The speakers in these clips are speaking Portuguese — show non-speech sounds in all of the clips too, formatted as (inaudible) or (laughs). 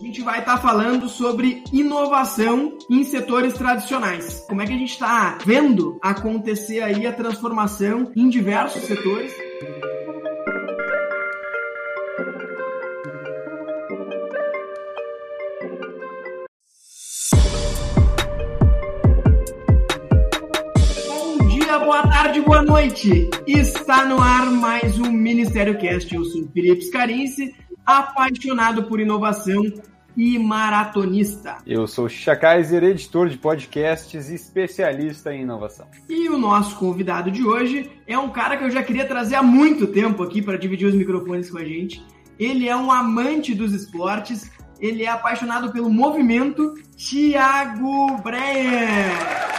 a gente vai estar tá falando sobre inovação em setores tradicionais. Como é que a gente está vendo acontecer aí a transformação em diversos setores. Boa noite. Está no ar mais um Ministério Cast. Eu sou Felipe Scarinci apaixonado por inovação e maratonista. Eu sou Chakaiser, editor de podcasts e especialista em inovação. E o nosso convidado de hoje é um cara que eu já queria trazer há muito tempo aqui para dividir os microfones com a gente. Ele é um amante dos esportes, ele é apaixonado pelo movimento, Thiago Breyer.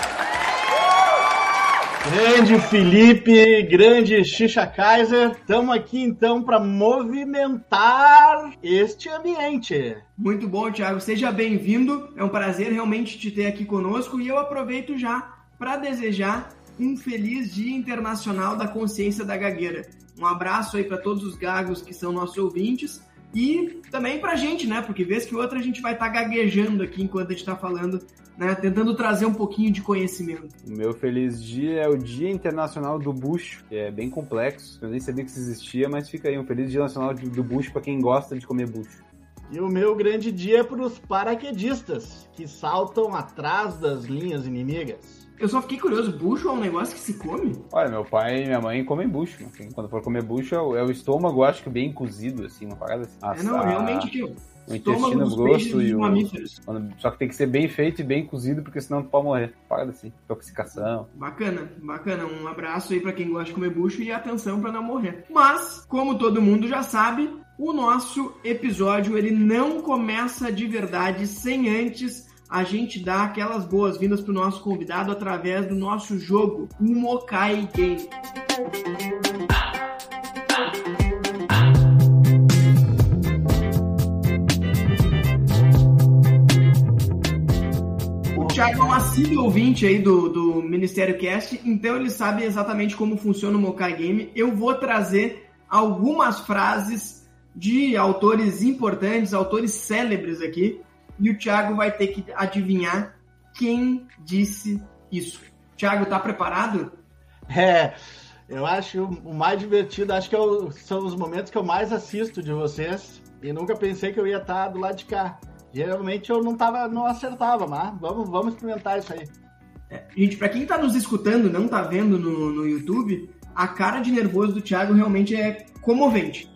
Grande Felipe, grande Xixa Kaiser, estamos aqui então para movimentar este ambiente. Muito bom, Thiago, seja bem-vindo. É um prazer realmente te ter aqui conosco e eu aproveito já para desejar um feliz Dia Internacional da Consciência da Gagueira. Um abraço aí para todos os gagos que são nossos ouvintes e também pra gente, né? Porque vez que outra a gente vai estar tá gaguejando aqui enquanto a gente está falando né, tentando trazer um pouquinho de conhecimento. O meu feliz dia é o Dia Internacional do Bucho, que é bem complexo. Eu nem sabia que isso existia, mas fica aí um feliz Dia Nacional do Bucho para quem gosta de comer bucho. E o meu grande dia é para os paraquedistas, que saltam atrás das linhas inimigas. Eu só fiquei curioso, bucho é um negócio que se come? Olha, meu pai e minha mãe comem bucho. Assim, quando for comer bucho, é o é estômago, acho que bem cozido, assim, uma parada assim. é, não, realmente, tio o intestino grosso e o. Só que tem que ser bem feito e bem cozido, porque senão tu pode morrer. Para assim, intoxicação. Bacana, bacana. Um abraço aí para quem gosta de comer bucho e atenção para não morrer. Mas, como todo mundo já sabe, o nosso episódio ele não começa de verdade sem antes a gente dar aquelas boas-vindas pro nosso convidado através do nosso jogo, o Mokai Game. Thiago é um assíduo ouvinte aí do, do Ministério Cast, então ele sabe exatamente como funciona o Mokai Game. Eu vou trazer algumas frases de autores importantes, autores célebres aqui, e o Thiago vai ter que adivinhar quem disse isso. Thiago, tá preparado? É, eu acho o mais divertido, acho que eu, são os momentos que eu mais assisto de vocês, e nunca pensei que eu ia estar do lado de cá. Geralmente eu não tava, não acertava, mas vamos, vamos experimentar isso aí. É, gente, para quem tá nos escutando, não tá vendo no, no YouTube, a cara de nervoso do Thiago realmente é comovente.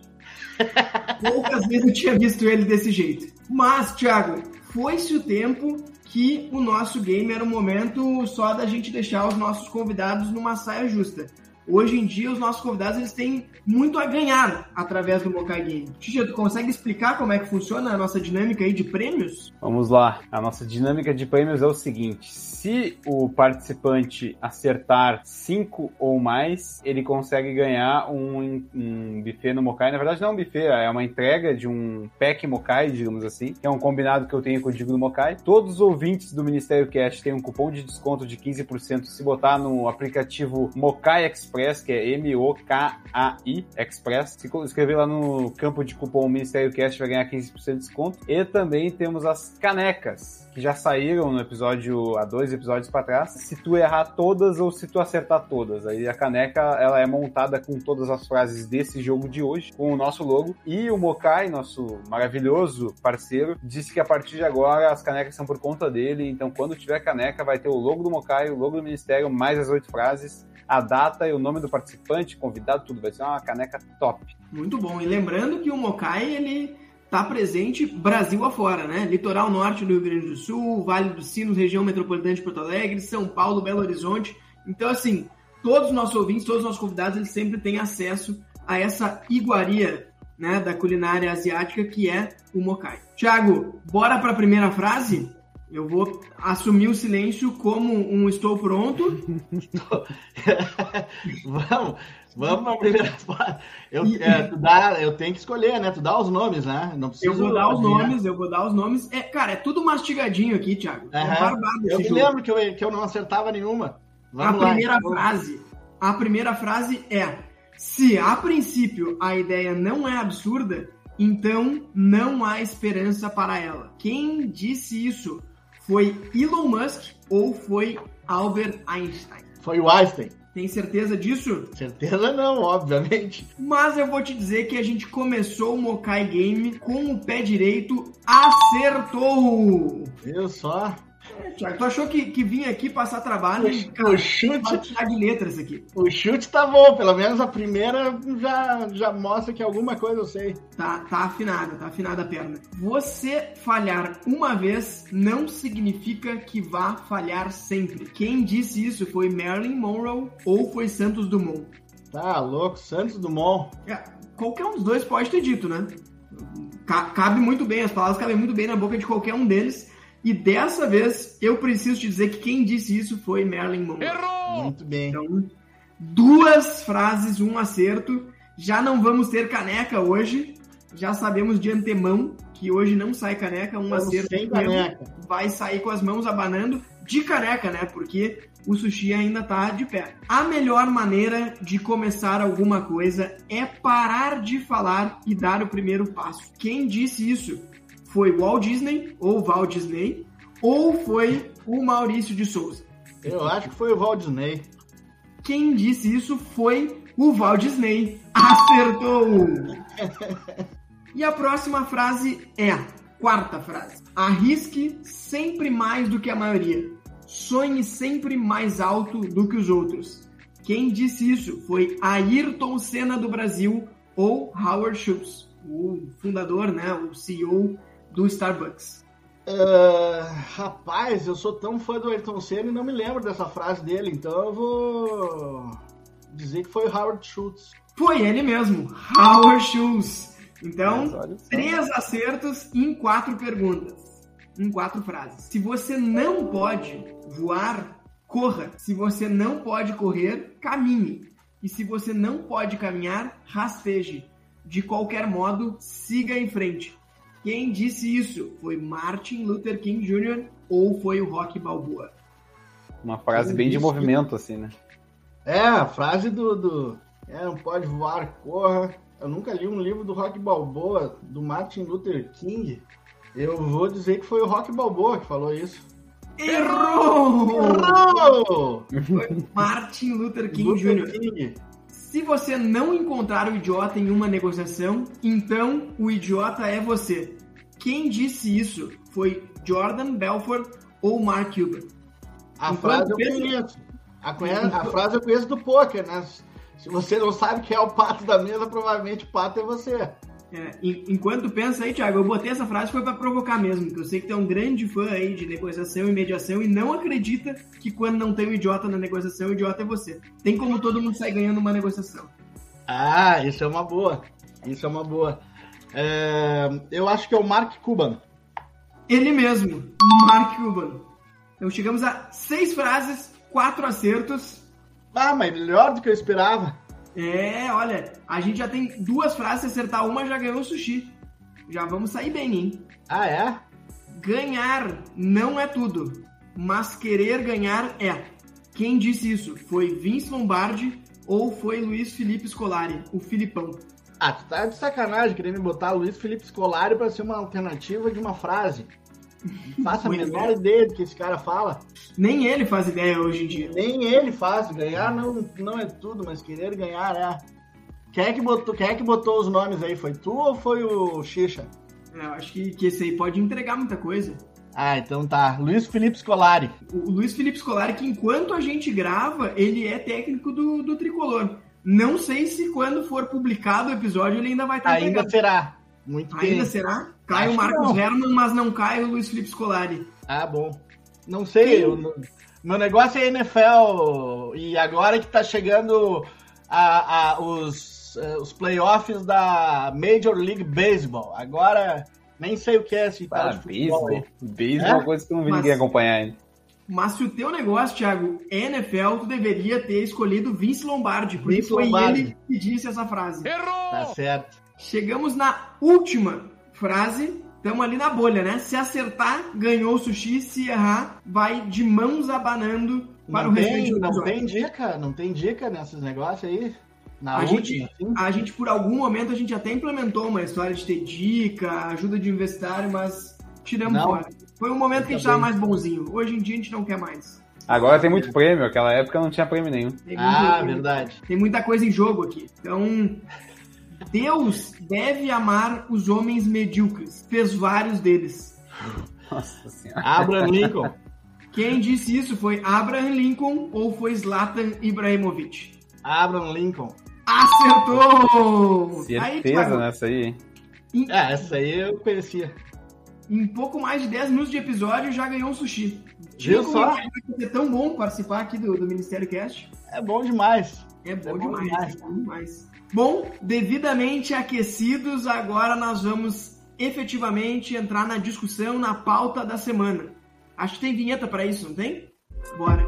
(laughs) Poucas vezes eu tinha visto ele desse jeito. Mas, Thiago, foi-se o tempo que o nosso game era um momento só da gente deixar os nossos convidados numa saia justa. Hoje em dia, os nossos convidados eles têm muito a ganhar através do Mokai Game. Tia, tu consegue explicar como é que funciona a nossa dinâmica aí de prêmios? Vamos lá. A nossa dinâmica de prêmios é o seguinte: se o participante acertar cinco ou mais, ele consegue ganhar um, um buffet no Mokai. Na verdade, não é um buffet, é uma entrega de um pack Mokai, digamos assim, é um combinado que eu tenho com o Digo do Mokai. Todos os ouvintes do Ministério Cash têm um cupom de desconto de 15% se botar no aplicativo Mokai Express Express, que é M-O-K-A-I Express. Se escrever lá no campo de cupom Ministério Cast vai ganhar 15% de desconto. E também temos as canecas, que já saíram no episódio, há dois episódios para trás. Se tu errar todas ou se tu acertar todas. Aí a caneca, ela é montada com todas as frases desse jogo de hoje, com o nosso logo. E o Mokai, nosso maravilhoso parceiro, disse que a partir de agora as canecas são por conta dele. Então quando tiver caneca vai ter o logo do Mokai, o logo do Ministério, mais as oito frases a data e o nome do participante, convidado, tudo vai ser uma caneca top. Muito bom. E lembrando que o Mokai, ele está presente Brasil afora, né? Litoral norte do Rio Grande do Sul, Vale dos Sinos, região metropolitana de Porto Alegre, São Paulo, Belo Horizonte. Então, assim, todos os nossos ouvintes, todos os nossos convidados, eles sempre têm acesso a essa iguaria né, da culinária asiática que é o Mokai. Tiago, bora para a primeira frase? Eu vou assumir o silêncio como um estou pronto. (laughs) vamos, vamos para a primeira fase. Eu, é, tu dá, eu tenho que escolher, né? Tu dá os nomes, né? Não preciso eu vou dar os nomes, eu vou dar os nomes. É, cara, é tudo mastigadinho aqui, Thiago. É barbado eu me jogo. lembro que eu, que eu não acertava nenhuma. Vamos a lá, primeira então. frase. A primeira frase é: se a princípio a ideia não é absurda, então não há esperança para ela. Quem disse isso? Foi Elon Musk ou foi Albert Einstein? Foi o Einstein. Tem certeza disso? Certeza não, obviamente. Mas eu vou te dizer que a gente começou o Mokai Game com o pé direito, acertou! Viu só? É, Thiago, tu achou que, que vinha aqui passar trabalho? O, cara, o chute. tirar de letras aqui. O chute tá bom, pelo menos a primeira já, já mostra que alguma coisa eu sei. Tá, tá afinada, tá afinada a perna. Você falhar uma vez não significa que vá falhar sempre. Quem disse isso foi Marilyn Monroe ou foi Santos Dumont? Tá louco, Santos Dumont. É, qualquer um dos dois pode ter dito, né? Cabe muito bem, as palavras cabem muito bem na boca de qualquer um deles. E dessa vez, eu preciso te dizer que quem disse isso foi Marilyn Monroe. Errou! Muito bem. Então, duas frases, um acerto. Já não vamos ter caneca hoje. Já sabemos de antemão que hoje não sai caneca, um Vamos acerto sem caneca. vai sair com as mãos abanando de caneca, né? Porque o sushi ainda tá de pé. A melhor maneira de começar alguma coisa é parar de falar e dar o primeiro passo. Quem disse isso? Foi Walt Disney ou Walt Disney ou foi o Maurício de Souza? Eu acho que foi o Walt Disney. Quem disse isso foi o Walt Disney. (laughs) Acertou! e a próxima frase é a quarta frase. Arrisque sempre mais do que a maioria. Sonhe sempre mais alto do que os outros. Quem disse isso foi Ayrton Senna do Brasil ou Howard Schultz, o fundador, né, o CEO do Starbucks. Uh, rapaz, eu sou tão fã do Ayrton Senna e não me lembro dessa frase dele, então eu vou dizer que foi o Howard Schultz. Foi ele mesmo, Howard Schultz. Então, três acertos em quatro perguntas, em quatro frases. Se você não pode voar, corra. Se você não pode correr, caminhe. E se você não pode caminhar, rasteje. De qualquer modo, siga em frente. Quem disse isso? Foi Martin Luther King Jr. ou foi o Rock Balboa? Uma frase Quem bem de movimento, assim, né? É, a frase do, do é, não pode voar, corra. Eu nunca li um livro do Rock Balboa, do Martin Luther King. Eu vou dizer que foi o Rock Balboa que falou isso. Errou! Errou! Foi Martin Luther King Luther Jr. King. Se você não encontrar o idiota em uma negociação, então o idiota é você. Quem disse isso foi Jordan Belfort ou Mark Cuban? A Enquanto frase eu pensa- conheço. A, a frase eu conheço do poker, né? Se você não sabe quem é o pato da mesa, provavelmente o pato é você. É, en- enquanto pensa aí, Thiago, eu botei essa frase foi pra provocar mesmo, porque eu sei que tu é um grande fã aí de negociação e mediação e não acredita que quando não tem o idiota na negociação, o idiota é você. Tem como todo mundo sair ganhando uma negociação. Ah, isso é uma boa. Isso é uma boa. É, eu acho que é o Mark Cuban. Ele mesmo, Mark Cuban. Então chegamos a seis frases, quatro acertos. Ah, mas melhor do que eu esperava. É, olha, a gente já tem duas frases, se acertar uma já ganhou o sushi. Já vamos sair bem, hein? Ah, é? Ganhar não é tudo, mas querer ganhar é. Quem disse isso? Foi Vince Lombardi ou foi Luiz Felipe Scolari, o Filipão? Ah, tu tá de sacanagem querer me botar Luiz Felipe Scolari pra ser uma alternativa de uma frase. Faço a menor ideia do que esse cara fala. Nem ele faz ideia hoje em dia. Nem ele faz. Ganhar não, não é tudo, mas querer ganhar é. Quem é, que botou, quem é que botou os nomes aí? Foi tu ou foi o Xixa? É, eu acho que, que esse aí pode entregar muita coisa. Ah, então tá. Luiz Felipe Scolari. O Luiz Felipe Scolari, que enquanto a gente grava, ele é técnico do, do Tricolor. Não sei se quando for publicado o episódio ele ainda vai estar Ainda empregado. será. Muito bem. Ainda será? Cai Acho o Marcos. Herman, mas não cai o Luiz Felipe Scolari. Ah, bom. Não sei, eu- meu negócio é NFL e agora que tá chegando a, a- os, eh, os playoffs da Major League Baseball. Agora nem sei o que é esse tal Ah, de futebol. beisebol. Beisebol é uma coisa que eu não vi Mas- ninguém acompanhar ainda. Mas se o teu negócio, Thiago, é NFL, tu deveria ter escolhido Vince Lombardi, porque Vince foi Lombardi. ele que disse essa frase. Tá certo. Chegamos na última frase. Estamos ali na bolha, né? Se acertar, ganhou o sushi. Se errar, vai de mãos abanando para Não o restante tem, do não tem dica, não tem dica nesses negócios aí. Na a, última, gente, sim. a gente, por algum momento, a gente até implementou uma história de ter dica, ajuda de investir, mas tiramos Não. fora. Foi um momento que a gente Tá tava bem. mais bonzinho. Hoje em dia a gente não quer mais. Agora tem muito prêmio, aquela época não tinha prêmio nenhum. Tem, Ah, muito- verdade. tem muita coisa em jogo aqui. Então, Deus deve amar os homens medíocres. Fez vários deles. Nossa senhora. Abraham Lincoln. Quem disse isso foi Abraham Lincoln ou foi Zlatan Ibrahimovic? Abraham Lincoln. Acertou! Certeza nessa aí. hein? em, É, essa aí eu conhecia. em pouco mais de 10 minutos de episódio já ganhou um sushi. Viu só? como É tão bom participar aqui do, do Ministério Cast. É bom demais. É bom, É bom demais, demais. é bom demais. Bom, devidamente aquecidos, agora nós vamos efetivamente entrar na discussão, na pauta da semana. Acho que tem vinheta para isso, não tem? Bora.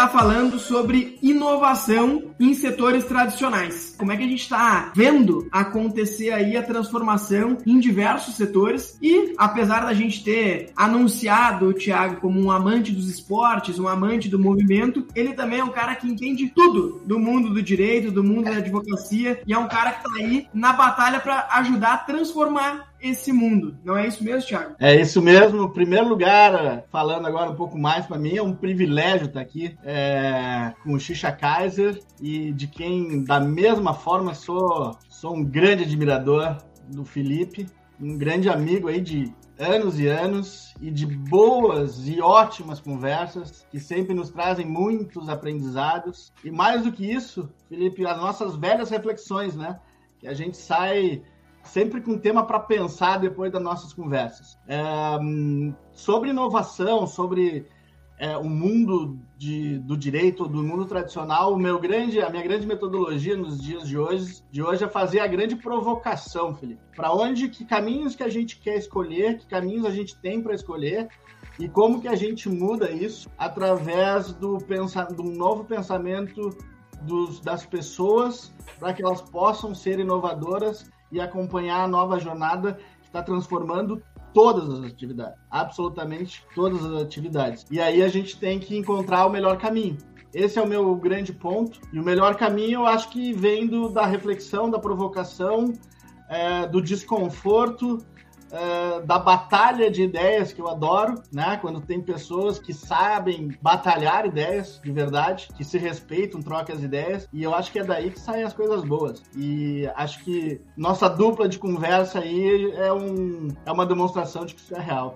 Estar falando sobre inovação em setores tradicionais. Como é que a gente está vendo acontecer aí a transformação em diversos setores e, apesar da gente ter anunciado o Thiago como um amante dos esportes, um amante do movimento, ele também é um cara que entende tudo do mundo do direito, do mundo da advocacia e é um cara que está aí na batalha para ajudar a transformar esse mundo. Não é isso mesmo, Thiago? É isso mesmo. Em primeiro lugar, falando agora um pouco mais para mim, é um privilégio estar aqui é, com o Xixa Kaiser e de quem, da mesma forma, sou, sou um grande admirador do Felipe, um grande amigo aí de anos e anos e de boas e ótimas conversas que sempre nos trazem muitos aprendizados. E mais do que isso, Felipe, as nossas velhas reflexões, né? Que a gente sai sempre com tema para pensar depois das nossas conversas. É, sobre inovação, sobre é, o mundo de, do direito, do mundo tradicional, o meu grande, a minha grande metodologia nos dias de hoje, de hoje é fazer a grande provocação, Felipe. Para onde, que caminhos que a gente quer escolher, que caminhos a gente tem para escolher e como que a gente muda isso através do, pensa, do novo pensamento dos, das pessoas para que elas possam ser inovadoras e acompanhar a nova jornada que está transformando todas as atividades, absolutamente todas as atividades. E aí a gente tem que encontrar o melhor caminho. Esse é o meu grande ponto. E o melhor caminho eu acho que vem do, da reflexão, da provocação, é, do desconforto, é, da batalha de ideias que eu adoro, né? Quando tem pessoas que sabem batalhar ideias de verdade, que se respeitam, trocam as ideias, e eu acho que é daí que saem as coisas boas. E acho que nossa dupla de conversa aí é, um, é uma demonstração de que isso é real.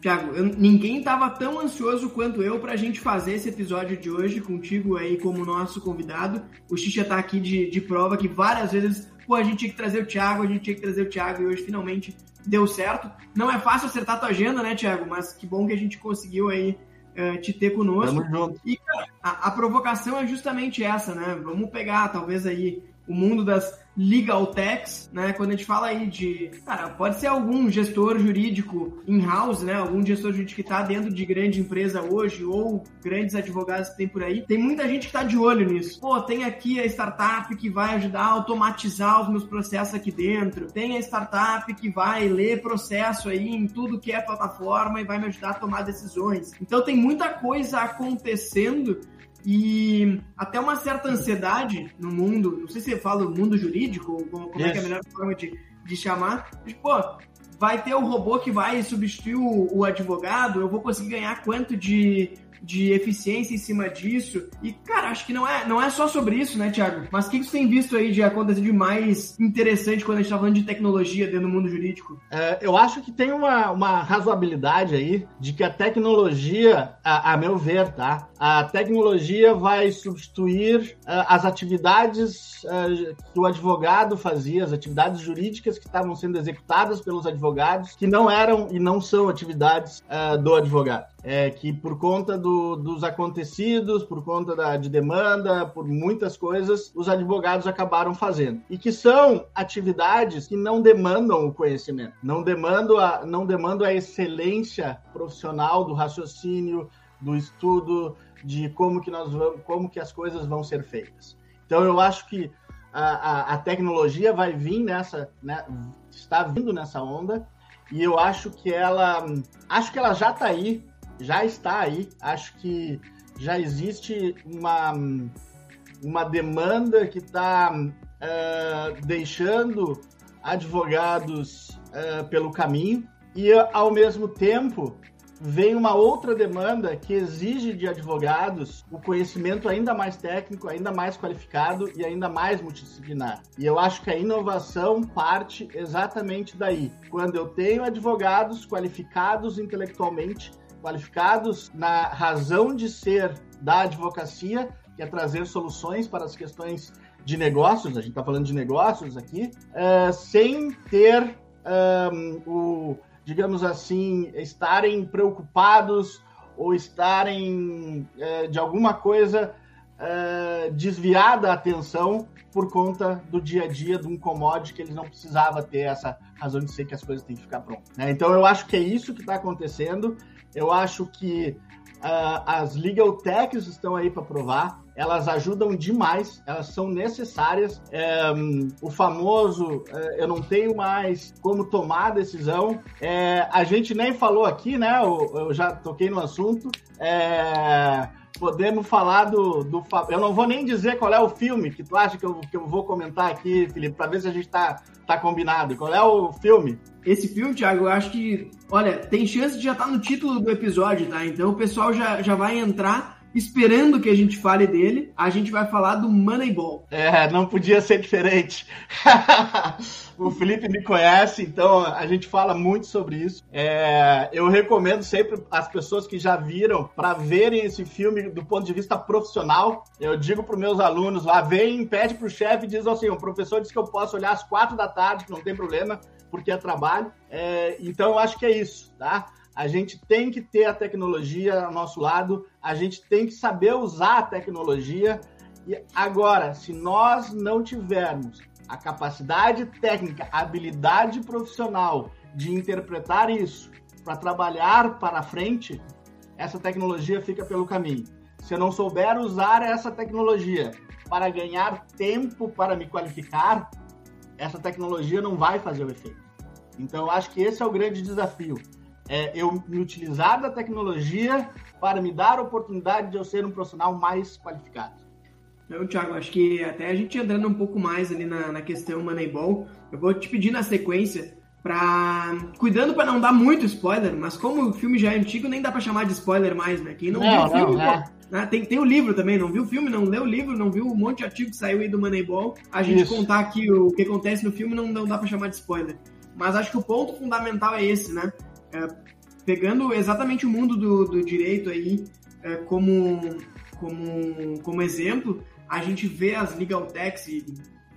Tiago, ninguém estava tão ansioso quanto eu pra gente fazer esse episódio de hoje contigo aí como nosso convidado. O Xixa tá aqui de, de prova que várias vezes, pô, a gente tinha que trazer o Thiago, a gente tinha que trazer o Thiago e hoje finalmente deu certo. Não é fácil acertar tua agenda, né, Thiago? Mas que bom que a gente conseguiu aí eh, te ter conosco. Tamo junto. E, cara, a, a provocação é justamente essa, né? Vamos pegar, talvez, aí, o mundo das legal techs, né? Quando a gente fala aí de. Cara, pode ser algum gestor jurídico in-house, né? Algum gestor jurídico que tá dentro de grande empresa hoje, ou grandes advogados que tem por aí. Tem muita gente que tá de olho nisso. Pô, tem aqui a startup que vai ajudar a automatizar os meus processos aqui dentro. Tem a startup que vai ler processo aí em tudo que é plataforma e vai me ajudar a tomar decisões. Então tem muita coisa acontecendo e até uma certa ansiedade no mundo, não sei se você fala do mundo jurídico, ou como, como é que é a melhor forma de, de chamar, mas, pô, vai ter o robô que vai substituir o, o advogado, eu vou conseguir ganhar quanto de, de eficiência em cima disso. E, cara, acho que não é, não é só sobre isso, né, Thiago? Mas o que que você tem visto aí de acontecer de mais interessante quando a gente tá falando de tecnologia dentro do mundo jurídico? É, eu acho que tem uma, uma razoabilidade aí de que a tecnologia, a, a meu ver, tá? A tecnologia vai substituir ah, as atividades ah, que o advogado fazia, as atividades jurídicas que estavam sendo executadas pelos advogados, que não eram e não são atividades ah, do advogado. É que por conta do- dos acontecidos, por conta da, de demanda, por muitas coisas, os advogados acabaram fazendo. E que são atividades que não demandam o conhecimento, não demandam a, não demandam a excelência profissional do raciocínio, do estudo, de como que nós vamos, como que as coisas vão ser feitas. Então eu acho que a, a, a tecnologia vai vir nessa, né, está vindo nessa onda e eu acho que ela acho que ela já está aí, já está aí. Acho que já existe uma uma demanda que está uh, eh, deixando advogados uh, pelo caminho e ao mesmo tempo vem uma outra demanda que exige de advogados o conhecimento ainda mais técnico, ainda mais qualificado e ainda mais multidisciplinar. E eu acho que a inovação parte exatamente daí. Quando eu tenho advogados qualificados intelectualmente, qualificados na razão de ser da advocacia, que é trazer soluções para as questões de negócios, a gente está falando de negócios aqui, uh, sem ter um, eh, o digamos assim, estarem preocupados ou estarem é, de alguma coisa é, desviada a atenção por conta do dia a dia de um commodity que eles não precisava ter essa razão de ser que as coisas têm que ficar prontas. Né? Então eu acho que é isso que está acontecendo. Eu acho que uh, as legal techs estão aí para provar elas ajudam demais, elas são necessárias. É, o famoso é, eu não tenho mais como tomar decisão. É, a gente nem falou aqui, né? Eu, eu já toquei no assunto. É, podemos falar do, do. Eu não vou nem dizer qual é o filme que tu acha que eu, que eu vou comentar aqui, Felipe, para ver se a gente tá, tá combinado. Qual é o filme? Esse filme, Thiago, eu acho que. Olha, tem chance de já estar tá no título do episódio, tá? Então o pessoal já, já vai entrar esperando que a gente fale dele, a gente vai falar do Moneyball. É, não podia ser diferente. (laughs) o Felipe me conhece, então a gente fala muito sobre isso. É, eu recomendo sempre as pessoas que já viram para verem esse filme do ponto de vista profissional. Eu digo para meus alunos lá, vem, pede para o chefe diz assim: o professor disse que eu posso olhar às quatro da tarde, não tem problema, porque é trabalho. É, então eu acho que é isso, tá? A gente tem que ter a tecnologia ao nosso lado, a gente tem que saber usar a tecnologia. E agora, se nós não tivermos a capacidade técnica, a habilidade profissional de interpretar isso para trabalhar para frente, essa tecnologia fica pelo caminho. Se eu não souber usar essa tecnologia para ganhar tempo para me qualificar, essa tecnologia não vai fazer o efeito. Então, eu acho que esse é o grande desafio é, eu me utilizar da tecnologia para me dar a oportunidade de eu ser um profissional mais qualificado. Eu, Thiago, acho que até a gente entrando um pouco mais ali na, na questão Moneyball, eu vou te pedir na sequência para cuidando para não dar muito spoiler, mas como o filme já é antigo, nem dá para chamar de spoiler mais, né? Quem não, não viu o filme, não, é. né? tem, tem o livro também, não viu o filme, não leu o livro, não viu um monte de artigo que saiu aí do Moneyball, a gente Isso. contar aqui o que acontece no filme não, não dá para chamar de spoiler. Mas acho que o ponto fundamental é esse, né? É, pegando exatamente o mundo do, do direito aí é, como, como, como exemplo, a gente vê as legal techs e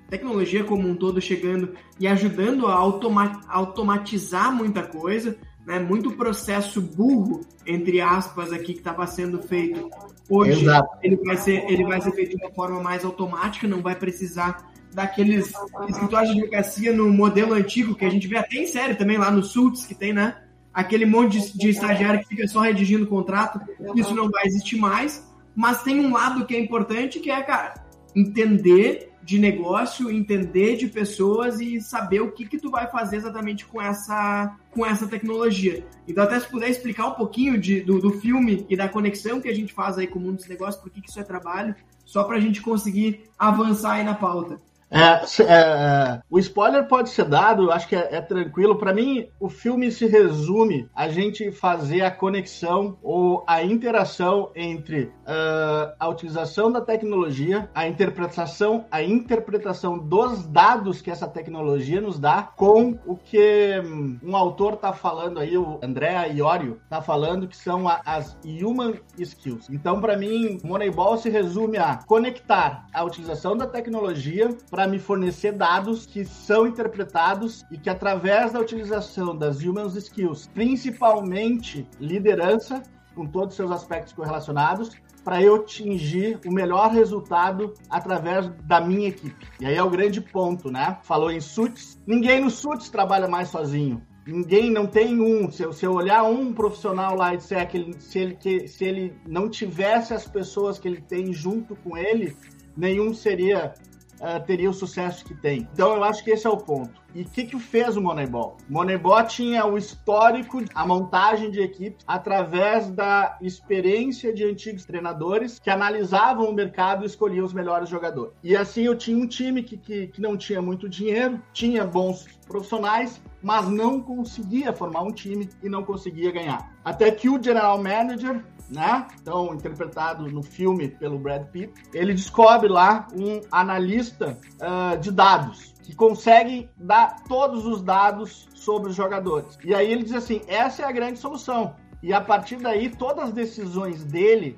tecnologia como um todo chegando e ajudando a automa automatizar muita coisa, né? Muito processo burro, entre aspas, aqui que estava sendo feito. Hoje Exato. ele vai, ser, ele vai ser feito de uma forma mais automática, não vai precisar daqueles escritórios de advocacia no modelo antigo que a gente vê até em série também lá no Suits que tem, né? Aquele monte de, de estagiário que fica só redigindo contrato, isso não vai existir mais. Mas tem um lado que é importante, que é, cara, entender de negócio, entender de pessoas e saber o que que tu vai fazer exatamente com essa, com essa tecnologia. Então, até se puder explicar um pouquinho de, do, do filme e da conexão que a gente faz aí com o mundo dos negócios, por que, que isso é trabalho, só para a gente conseguir avançar aí na pauta. É, é, o spoiler pode ser dado, acho que é, é tranquilo. Para mim, o filme se resume a gente fazer a conexão ou a interação entre uh, a utilização da tecnologia, a interpretação, a interpretação dos dados que essa tecnologia nos dá com o que hum, um autor está falando aí, o André Iorio está falando que são a, as human skills. Então, para mim, Moneyball se resume a conectar a utilização da tecnologia para me fornecer dados que são interpretados e que através da utilização das human skills, principalmente liderança, com todos os seus aspectos correlacionados, para eu atingir o melhor resultado através da minha equipe. E aí é o grande ponto, né? Falou em SUTS, ninguém no SUTS trabalha mais sozinho. Ninguém não tem um. Se eu, se eu olhar um profissional lá e disser que ele, se, ele, que, se ele não tivesse as pessoas que ele tem junto com ele, nenhum seria uh, teria o sucesso que tem. Então eu acho que esse é o ponto. E o que, que fez o Moneyball? Moneyball tinha o histórico, a montagem de equipe através da experiência de antigos treinadores que analisavam o mercado e escolhiam os melhores jogadores. E assim eu tinha um time que, que, que não tinha muito dinheiro, tinha bons profissionais, mas não conseguia formar um time e não conseguia ganhar. Até que o general manager né? Então, interpretado no filme pelo Brad Pitt, ele descobre lá um analista uh, de dados que consegue dar todos os dados sobre os jogadores. E aí ele diz assim: essa é a grande solução. E a partir daí, todas as decisões dele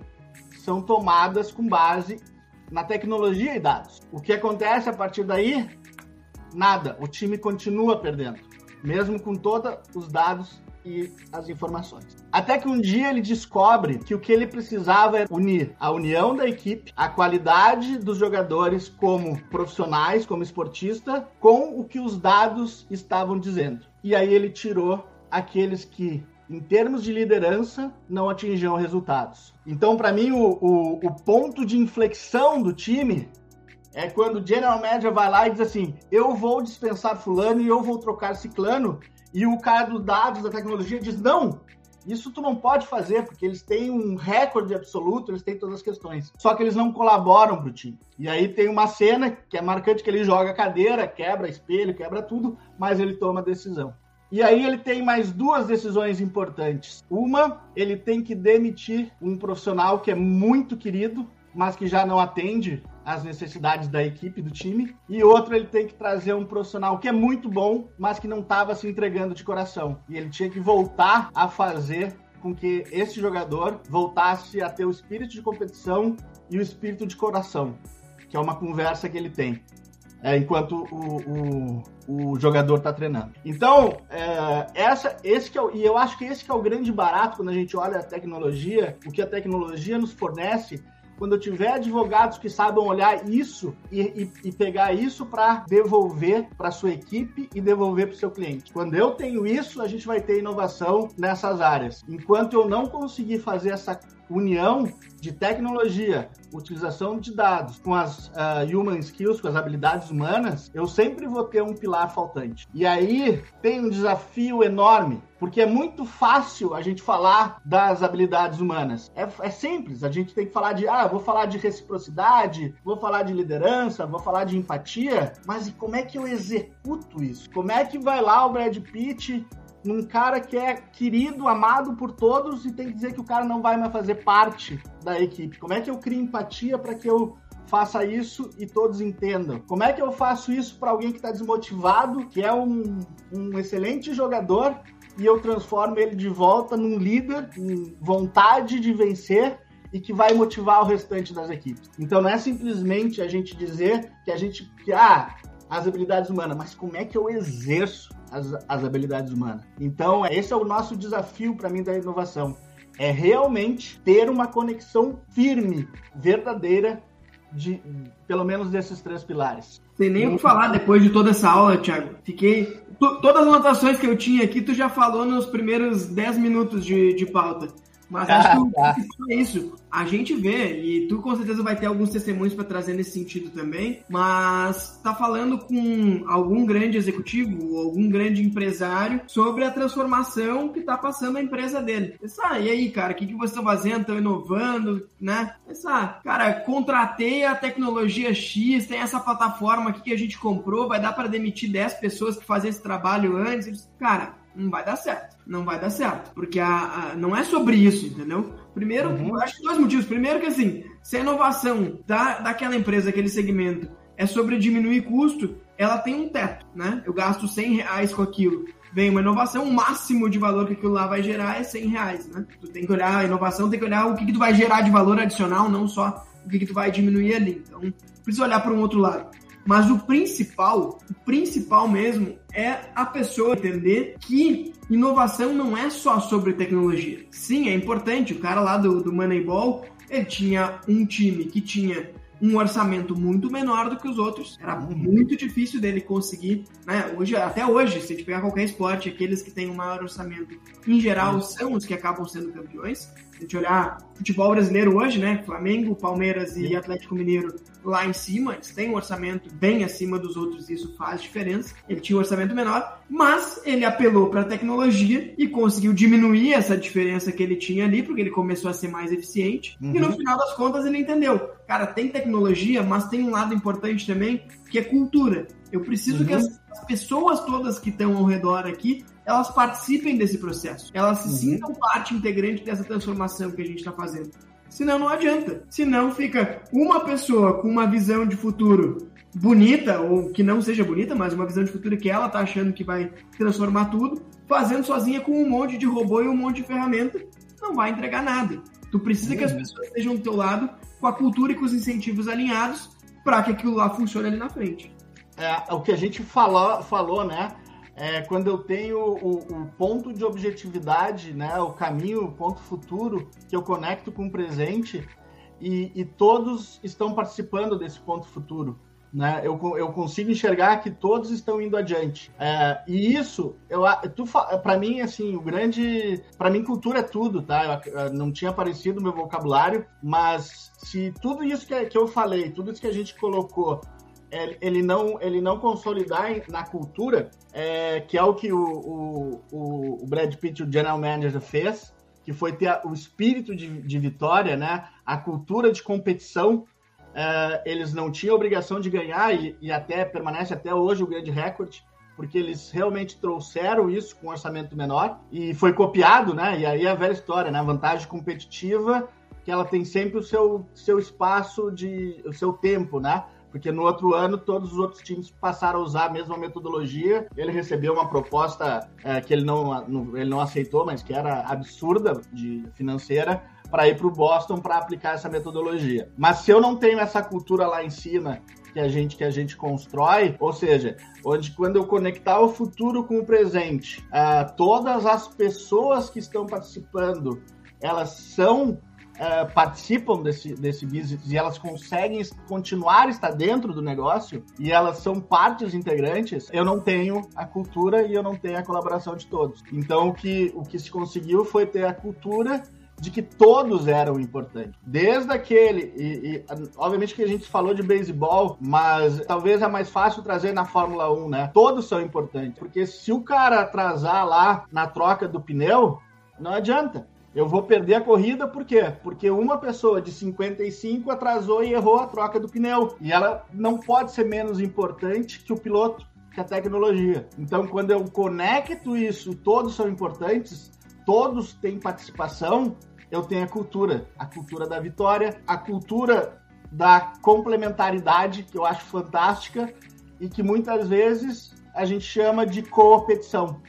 são tomadas com base na tecnologia e dados. O que acontece a partir daí? Nada. O time continua perdendo, mesmo com todos os dados e as informações. Até que um dia ele descobre que o que ele precisava era unir a união da equipe, a qualidade dos jogadores como profissionais, como esportista, com o que os dados estavam dizendo. E aí ele tirou aqueles que em termos de liderança, não atingiam resultados. Então, para mim, o, o, o, ponto de inflexão do time é quando o General Manager vai lá e diz assim: eu vou dispensar Fulano e eu vou trocar Ciclano, e o cara dos dados, da tecnologia, diz: não, isso tu não pode fazer, porque eles têm um recorde absoluto, eles têm todas as questões. Só que eles não colaboram pro time. E aí tem uma cena que é marcante que ele joga cadeira, quebra espelho, quebra tudo, mas ele toma a decisão. E aí ele tem mais duas decisões importantes. Uma, ele tem que demitir um profissional que é muito querido, mas que já não atende as necessidades da equipe, do time. E outro, ele tem que trazer um profissional que é muito bom, mas que não estava se entregando de coração. E ele tinha que voltar a fazer com que esse jogador voltasse a ter o espírito de competição e o espírito de coração, que é uma conversa que ele tem. É, enquanto o, o, o jogador está treinando. Então, é, essa, esse que é o, e eu acho que esse que é o grande barato quando a gente olha a tecnologia, o que a tecnologia nos fornece quando eu tiver advogados que saibam olhar isso e, e, e pegar isso para devolver para sua equipe e devolver para o seu cliente. Quando eu tenho isso, a gente vai ter inovação nessas áreas. Enquanto eu não conseguir fazer essa união de tecnologia, utilização de dados com as uh, human skills, com as habilidades humanas, eu sempre vou ter um pilar faltante. E aí tem um desafio enorme, porque é muito fácil a gente falar das habilidades humanas. É, é simples, a gente tem que falar de, ah, vou falar de reciprocidade, vou falar de liderança, vou falar de empatia, mas e como é que eu executo isso? Como é que vai lá o Brad Pitt num cara que é querido, amado por todos e tem que dizer que o cara não vai mais fazer parte da equipe? Como é que eu crio empatia para que eu faça isso e todos entendam? Como é que eu faço isso para alguém que está desmotivado, que é um, um excelente jogador, e eu transformo ele de volta num líder, com vontade de vencer e que vai motivar o restante das equipes. Então não é simplesmente a gente dizer que a gente ah, as habilidades humanas, mas como é que eu exerço as, as habilidades humanas. Então, esse é o nosso desafio para mim da inovação. É realmente ter uma conexão firme, verdadeira, de pelo menos desses três pilares. Tem nem o que falar depois de toda essa aula, Thiago. Fiquei. Todas as anotações que eu tinha aqui, tu já falou nos primeiros 10 minutos de, de pauta. Mas acho que tá. é isso. A gente vê, e tu com certeza vai ter alguns testemunhos para trazer nesse sentido também, mas tá falando com algum grande executivo, algum grande empresário sobre a transformação que tá passando a empresa dele. Pensar, e aí, cara, o que, que vocês estão fazendo? Estão inovando, né? Pensar, cara, contratei a tecnologia X, tem essa plataforma aqui que a gente comprou, vai dar para demitir 10 pessoas que faziam esse trabalho antes. Cara, não vai dar certo. Não vai dar certo. Porque a, a não é sobre isso, entendeu? Primeiro, uhum. acho que dois motivos. Primeiro que assim, se a inovação da, daquela empresa, aquele segmento, é sobre diminuir custo, ela tem um teto, né? Eu gasto 100 reais com aquilo. Vem uma inovação, o máximo de valor que aquilo lá vai gerar é 100 reais, né? Tu tem que olhar a inovação, tem que olhar o que, que tu vai gerar de valor adicional, não só o que, que tu vai diminuir ali. Então, precisa olhar para um outro lado. Mas o principal, o principal mesmo, é a pessoa entender que inovação não é só sobre tecnologia. Sim, é importante. O cara lá do, do Moneyball, ele tinha um time que tinha um orçamento muito menor do que os outros. Era muito difícil dele conseguir, né? Hoje, até hoje, se a gente pegar qualquer esporte, aqueles que têm um maior orçamento, em geral, são os que acabam sendo campeões. A gente olhar futebol brasileiro hoje, né? Flamengo, Palmeiras e Atlético Mineiro lá em cima, eles têm um orçamento bem acima dos outros, isso faz diferença. Ele tinha um orçamento menor, mas ele apelou para a tecnologia e conseguiu diminuir essa diferença que ele tinha ali, porque ele começou a ser mais eficiente. Uhum. E no uhum. final das contas ele entendeu, cara, tem tecnologia, mas tem um lado importante também, que é cultura. Eu preciso uhum. que as, as pessoas todas que estão ao redor aqui elas participem desse processo, elas se uhum. sintam parte integrante dessa transformação que a gente está fazendo. Senão não adianta. Senão fica uma pessoa com uma visão de futuro bonita, ou que não seja bonita, mas uma visão de futuro que ela tá achando que vai transformar tudo, fazendo sozinha com um monte de robô e um monte de ferramenta, não vai entregar nada. Tu precisa uhum. que as uhum. pessoas estejam do teu lado com a cultura e com os incentivos alinhados para que aquilo lá funcione ali na frente. É, o que a gente falou, falou né? É quando eu tenho o, o, ponto de objetividade, né, o caminho, o ponto futuro que eu conecto com o presente e, e todos estão participando desse ponto futuro. Né? Eu, eu consigo enxergar que todos estão indo adiante. É, e isso, eu, mim, assim, o grande. Para mim, cultura é tudo, tá? Eu, eu não tinha aparecido no meu vocabulário, mas se tudo isso que, que eu falei, tudo isso que a gente colocou, ele não, ele não consolidar na cultura, é, que é o que o, o, o Brad Pitt, o general manager, fez, que foi ter o espírito de, de vitória, né? a cultura de competição. É, eles não tinham obrigação de ganhar e, e, até permanece até hoje o grande recorde, porque eles realmente trouxeram isso com um orçamento menor e foi copiado, né? E aí é a velha história, né? A vantagem competitiva que ela tem sempre o seu, seu espaço de o seu tempo, né? Porque no outro ano todos os outros times passaram a usar a mesma metodologia. Ele recebeu uma proposta é, que ele não, não, ele não aceitou, mas que era absurda de financeira para ir para o Boston para aplicar essa metodologia. Mas se eu não tenho essa cultura lá em cima que a gente que a gente constrói, ou seja, onde quando eu conectar o futuro com o presente, uh, todas as pessoas que estão participando, elas são uh, participam desse, desse business e elas conseguem continuar estar dentro do negócio e elas são partes integrantes, eu não tenho a cultura e eu não tenho a colaboração de todos. Então o que, o que se conseguiu foi ter a cultura de que todos eram importantes. Desde aquele, e, e, obviamente que a gente falou de beisebol, mas talvez é mais fácil trazer na Fórmula 1, né? Todos são importantes, porque se o cara atrasar lá na troca do pneu, não adianta. Eu vou perder a corrida por quê? Porque uma pessoa de 55 atrasou e errou a troca do pneu. E ela não pode ser menos importante que o piloto, que a tecnologia. Então, quando eu conecto isso, todos são importantes, todos têm participação, eu tenho a cultura. A cultura da vitória, a cultura da complementaridade, que eu acho fantástica e que muitas vezes a gente chama de competição,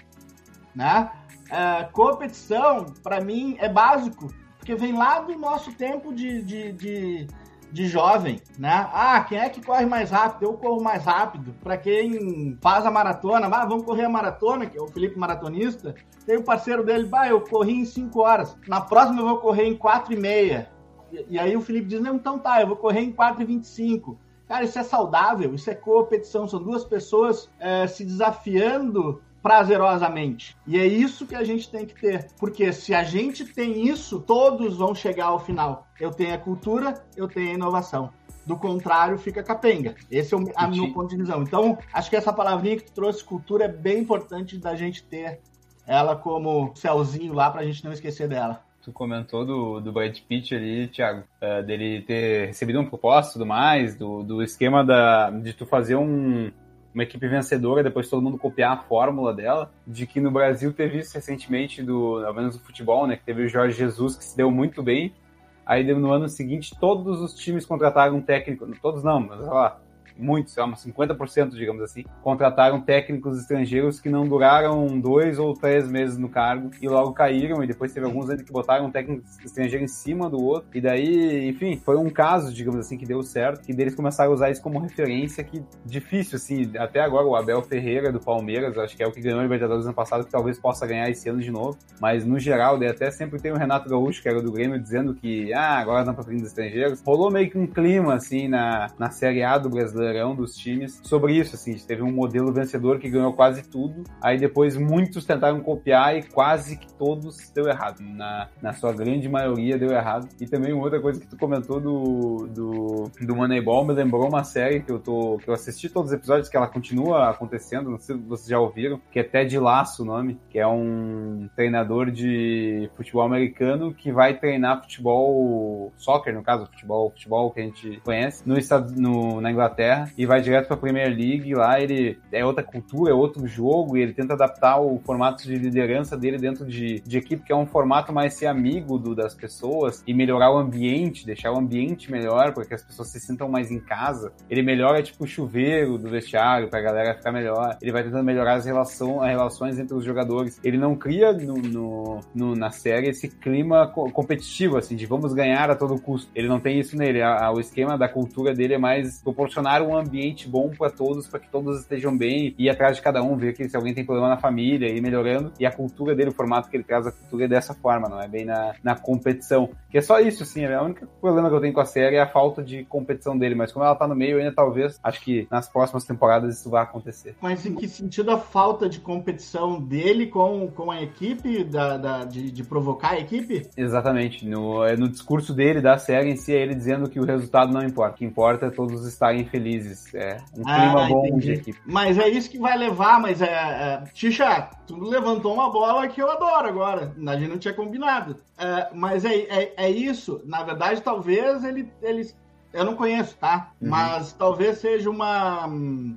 né? Uh, competição, para mim, é básico, porque vem lá do nosso tempo de, de, de, de, jovem, né? Ah, quem é que corre mais rápido? Eu corro mais rápido. Para quem faz a maratona, ah, vamos correr a maratona, que é o Felipe Maratonista, tem o parceiro dele, bah, eu corri em 5 horas. Na próxima eu vou correr em 4 e meia. E aí o Felipe diz, não, então tá, eu vou correr em 4 e 25. Cara, isso é saudável, isso é competição, são duas pessoas é, se desafiando prazerosamente. E é isso que a gente tem que ter. Porque se a gente tem isso, todos vão chegar ao final. Eu tenho a cultura, eu tenho a inovação. Do contrário, fica capenga. Esse é o a meu ponto de visão. Então, acho que essa palavrinha que tu trouxe, cultura, é bem importante da gente ter ela como céuzinho lá pra gente não esquecer dela. Tu comentou do, do Brad Pitt ali, Thiago, uh, dele ter recebido uma proposta e tudo mais, do, do esquema da, de tu fazer um, uma equipe vencedora, depois todo mundo copiar a fórmula dela, de que no Brasil teve isso recentemente, do, ao menos do futebol, né, que teve o Jorge Jesus, que se deu muito bem, aí no ano seguinte todos os times contrataram um técnico, todos não, mas sei lá, muitos, sei lá, 50%, digamos assim, contrataram técnicos estrangeiros que não duraram dois ou três meses no cargo e logo caíram, e depois teve alguns ainda que botaram um técnico estrangeiro em cima do outro, e daí, enfim, foi um caso, digamos assim, que deu certo, que deles começaram a usar isso como referência, que difícil, assim, até agora o Abel Ferreira do Palmeiras, acho que é o que ganhou o Libertadores ano passado, que talvez possa ganhar esse ano de novo, mas no geral, daí até sempre tem o Renato Gaúcho, que era do Grêmio, dizendo que, ah, agora não vir dos estrangeiros, rolou meio que um clima, assim, na, na Série A do brasileiro brasileirão dos times sobre isso, assim, teve um modelo vencedor que ganhou quase tudo, aí depois muitos tentaram copiar e quase que todos deu errado, na, na sua grande maioria deu errado. E também outra coisa que tu comentou do, do, do Moneyball me lembrou uma série que eu tô que eu assisti todos os episódios que ela continua acontecendo, não sei se vocês já ouviram, que é Ted Lasso o nome, que é um treinador de futebol americano que vai treinar futebol soccer, no caso, futebol, futebol que a gente conhece, no no, na Inglaterra e vai direto para a Premier League, lá ele é outra cultura, é outro jogo e ele tenta adaptar o formato de liderança dele dentro de, de equipe, que é um formato mais ser amigo do, das pessoas e melhorar o ambiente, deixar o ambiente melhor para que as pessoas se sintam mais em casa. Ele melhora tipo o chuveiro do vestiário para a galera ficar melhor. Ele vai tentando melhorar as, relação, as relações entre os jogadores. Ele não cria no, no, no, na série esse clima competitivo, assim, de vamos ganhar a todo custo. Ele não tem isso nele. A, a, o esquema da cultura dele é mais proporcionar um ambiente bom para todos, para que todos estejam bem, ir atrás de cada um, ver que se alguém tem problema na família, ir melhorando. E a cultura dele, o formato que ele traz a cultura é dessa forma, não é bem na, na competição. Que é só isso, assim, é o único problema que eu tenho com a série é a falta de competição dele, mas como ela tá no meio, ainda talvez, acho que nas próximas temporadas isso vai acontecer. Mas em que sentido a falta de competição dele com, com a equipe, da, da de, de, provocar a equipe? Exatamente. No, é no discurso dele, da série em si, é ele dizendo que o resultado não importa. O que importa é todos estarem felizes. É um ah, clima bom entendi. de equipe. Mas é isso que vai levar, mas é. é... Xixa, tu levantou uma bola que eu adoro agora. A gente não tinha combinado. É, mas é, é, é, isso. Na verdade, talvez ele, ele eu não conheço, tá? Uhum. Mas talvez seja uma,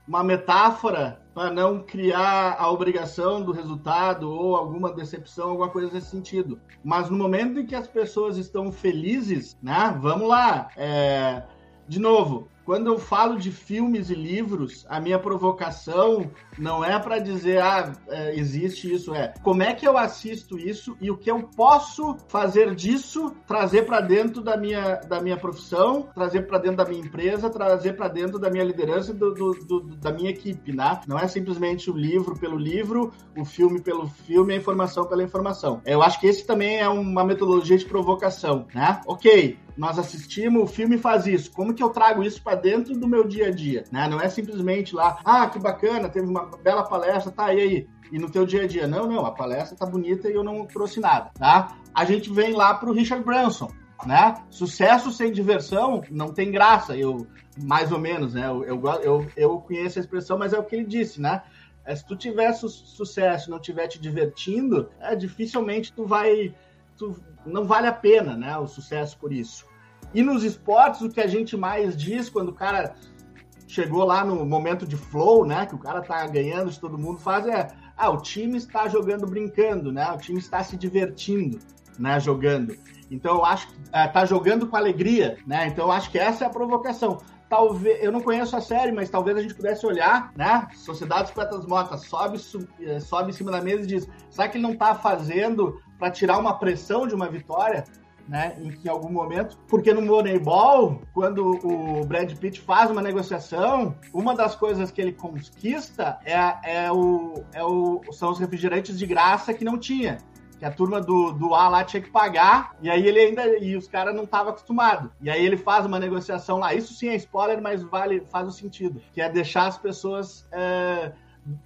uma metáfora para não criar a obrigação do resultado ou alguma decepção, alguma coisa nesse sentido. Mas no momento em que as pessoas estão felizes, né? Vamos lá. É, de novo, quando eu falo de filmes e livros, a minha provocação não é para dizer, ah, é, existe isso, é como é que eu assisto isso e o que eu posso fazer disso, trazer para dentro da minha, da minha profissão, trazer para dentro da minha empresa, trazer para dentro da minha liderança e do, do, do, da minha equipe, né? Não é simplesmente o livro pelo livro, o filme pelo filme, a informação pela informação. Eu acho que esse também é uma metodologia de provocação, né? Ok, nós assistimos, o filme faz isso. Como que eu trago isso para dentro do meu dia a dia? Né? Não é simplesmente lá, ah, que bacana, teve uma bela palestra, tá, e aí? E no teu dia a dia? Não, não, a palestra tá bonita e eu não trouxe nada, tá? A gente vem lá pro Richard Branson, né? Sucesso sem diversão não tem graça, eu mais ou menos, né? Eu, eu, eu, eu conheço a expressão, mas é o que ele disse, né? É, se tu tiver su sucesso, não estiver te divertindo, é, dificilmente tu vai, tu não vale a pena, né? O sucesso por isso. E nos esportes, o que a gente mais diz quando o cara chegou lá no momento de flow, né? Que o cara tá ganhando, se todo mundo faz, é ah, o time está jogando brincando, né? O time está se divertindo, né? Jogando. Então eu acho que é, tá jogando com alegria, né? Então eu acho que essa é a provocação. Talvez, eu não conheço a série, mas talvez a gente pudesse olhar, né? Sociedade Poetas Motas sobe, é, sobe em cima da mesa e diz: será que ele não tá fazendo para tirar uma pressão de uma vitória? né, em, algum momento, porque no Moneyball, quando o Brad Pitt faz uma negociação, uma das coisas que ele conquista é, é, o, é o, são os refrigerantes de graça que não tinha. Que a turma do, do A lá tinha que pagar, e aí ele ainda. E os caras não estavam acostumados. E aí ele faz uma negociação lá. Isso sim é spoiler, mas vale, faz o sentido. Que é deixar as pessoas. É,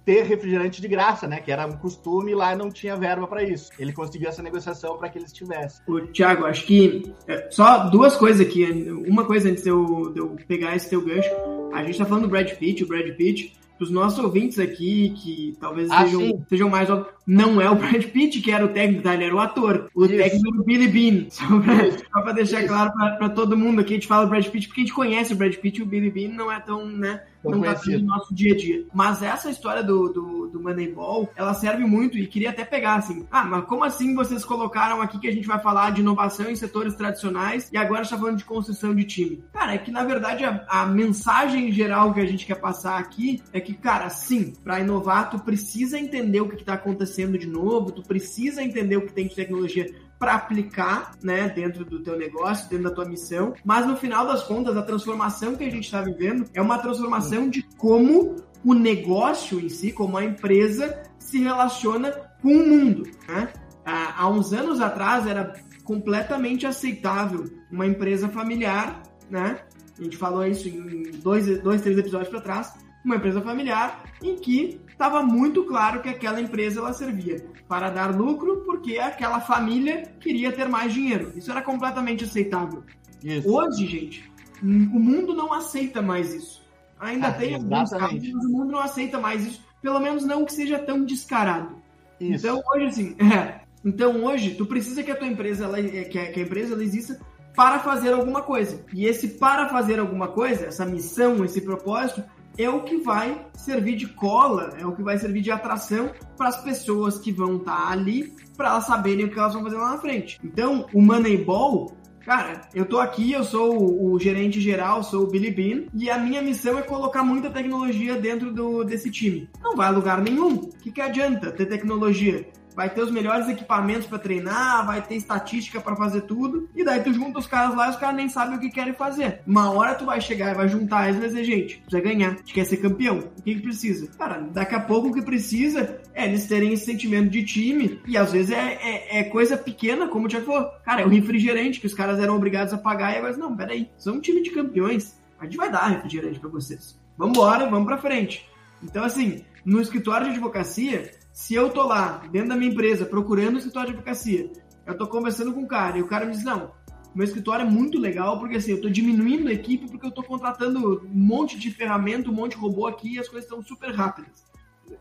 ter refrigerante de graça, né? Que era um costume e lá não tinha verba para isso. Ele conseguiu essa negociação para que eles tivessem. O Thiago, acho que é, só duas coisas aqui. Uma coisa antes de eu, de eu pegar esse teu gancho. A gente tá falando do Brad Pitt, o Brad Pitt os nossos ouvintes aqui, que talvez ah, sejam, sejam, mais não é o Brad Pitt que era o técnico, tá? ele era o ator. O Isso. técnico era o Billy Bean. Só pra, só pra deixar Isso. claro pra, pra, todo mundo aqui, a gente fala o Brad Pitt porque a gente conhece o Brad Pitt e o Billy Bean não é tão, né? Não tá no nosso dia a dia. Mas essa história do, do, do Moneyball, ela serve muito e queria até pegar assim. Ah, mas como assim vocês colocaram aqui que a gente vai falar de inovação em setores tradicionais e agora está falando de construção de time? Cara, é que na verdade a, a mensagem geral que a gente quer passar aqui é que, cara, sim, para inovar tu precisa entender o que está acontecendo de novo, tu precisa entender o que tem de tecnologia para aplicar, né, dentro do teu negócio, dentro da tua missão. Mas no final das contas, a transformação que a gente está vivendo é uma transformação de como o negócio em si, como a empresa se relaciona com o mundo. Né? Há uns anos atrás era completamente aceitável uma empresa familiar, né? A gente falou isso em dois, dois três episódios para trás. Uma empresa familiar em que estava muito claro que aquela empresa ela servia para dar lucro porque aquela família queria ter mais dinheiro. Isso era completamente aceitável. Isso. Hoje, gente, o mundo não aceita mais isso. Ainda ah, tem alguns casos, mas o mundo não aceita mais isso. Pelo menos não que seja tão descarado. Isso. Então hoje, assim, (laughs) é, então hoje tu precisa que a tua empresa, ela, que, a, que a empresa ela exista para fazer alguma coisa. E esse para fazer alguma coisa, essa missão, esse propósito, é o que vai servir de cola, é o que vai servir de atração para as pessoas que vão estar tá ali, para elas saberem o que elas vão fazer lá na frente. Então, o Moneyball Cara, eu tô aqui, eu sou o, o, gerente geral, sou o Billy Bean, e a minha missão é colocar muita tecnologia dentro do, desse time. Não vai a lugar nenhum. O que, que adianta ter tecnologia? Vai ter os melhores equipamentos para treinar, vai ter estatística para fazer tudo, e daí tu junta os caras lá e os caras nem sabem o que querem fazer. Uma hora tu vai chegar e vai juntar eles e dizer, gente, precisa ganhar, a gente quer ser campeão. O que, que precisa? Cara, daqui a pouco o que precisa é eles terem esse sentimento de time, e às vezes é, é, é coisa pequena, como o falou. Cara, é o refrigerante que os caras eram obrigados a pagar, e agora, não, peraí, são um time de campeões, a gente vai dar refrigerante para vocês. Vambora, vamos pra frente. Então, assim, no escritório de advocacia, se eu tô lá, dentro da minha empresa, procurando um escritório de advocacia, eu tô conversando com o cara e o cara me diz, não, meu escritório é muito legal porque assim, eu tô diminuindo a equipe porque eu tô contratando um monte de ferramenta, um monte de robô aqui e as coisas estão super rápidas.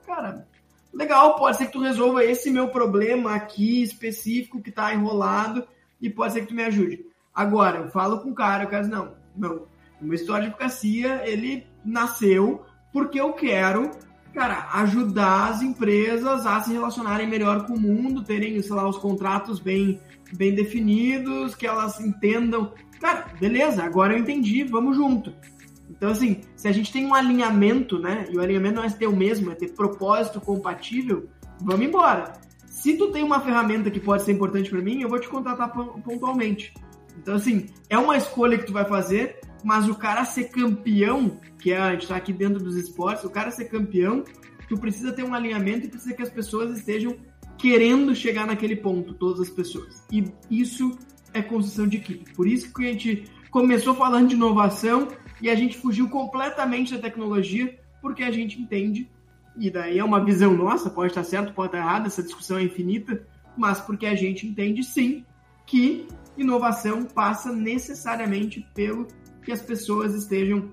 Cara, legal, pode ser que tu resolva esse meu problema aqui específico que tá enrolado e pode ser que tu me ajude. Agora, eu falo com o cara, o cara diz, não, não, o meu escritório de advocacia, ele nasceu porque eu quero cara, ajudar as empresas a se relacionarem melhor com o mundo, terem, sei lá, os contratos bem, bem definidos, que elas entendam. Cara, beleza, agora eu entendi, vamos junto. Então, assim, se a gente tem um alinhamento, né? E o alinhamento não é ter o mesmo, é ter propósito compatível, vamos embora. Se tu tem uma ferramenta que pode ser importante para mim, eu vou te contratar pontualmente. Então, assim, é uma escolha que tu vai fazer, mas o cara ser campeão, que é, a gente tá aqui dentro dos esportes, o cara ser campeão, tu precisa ter um alinhamento e precisa que as pessoas estejam querendo chegar naquele ponto, todas as pessoas. E isso é construção de equipe. Por isso que a gente começou falando de inovação e a gente fugiu completamente da tecnologia, porque a gente entende, e daí é uma visão nossa, pode estar certo, pode estar errado, essa discussão é infinita, mas porque a gente entende sim que inovação passa necessariamente pelo que as pessoas estejam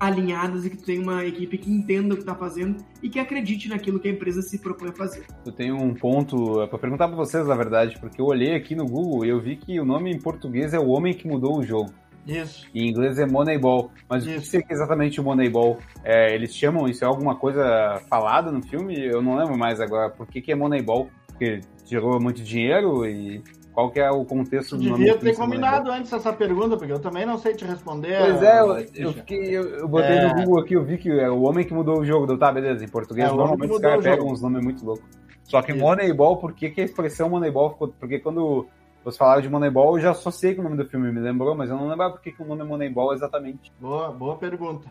alinhadas e que tu tenha uma equipe que entenda o que está fazendo e que acredite naquilo que a empresa se propõe a fazer. Eu tenho um ponto é, para perguntar para vocês, na verdade, porque eu olhei aqui no Google e eu vi que o nome em português é O Homem que Mudou o Jogo. Isso. Em inglês é Moneyball. Mas isso. o que seria exatamente o Moneyball? É, eles chamam isso é alguma coisa falada no filme? Eu não lembro mais agora. Por que, que é Moneyball? Porque tirou muito dinheiro e qual que é o contexto do Devia ter combinado antes essa pergunta, porque eu também não sei te responder. Pois é, eu, eu, fiquei, eu, eu botei é... no Google aqui, eu vi que é o homem que mudou o jogo. Do, tá, beleza, em português é, normalmente os caras pegam uns nomes muito loucos. Só que Isso. Moneyball, por que, que a expressão Moneyball ficou... Porque quando vocês falaram de Moneyball, eu já associei com o nome do filme, me lembrou, mas eu não lembrava por que, que o nome é Moneyball exatamente. Boa, boa pergunta.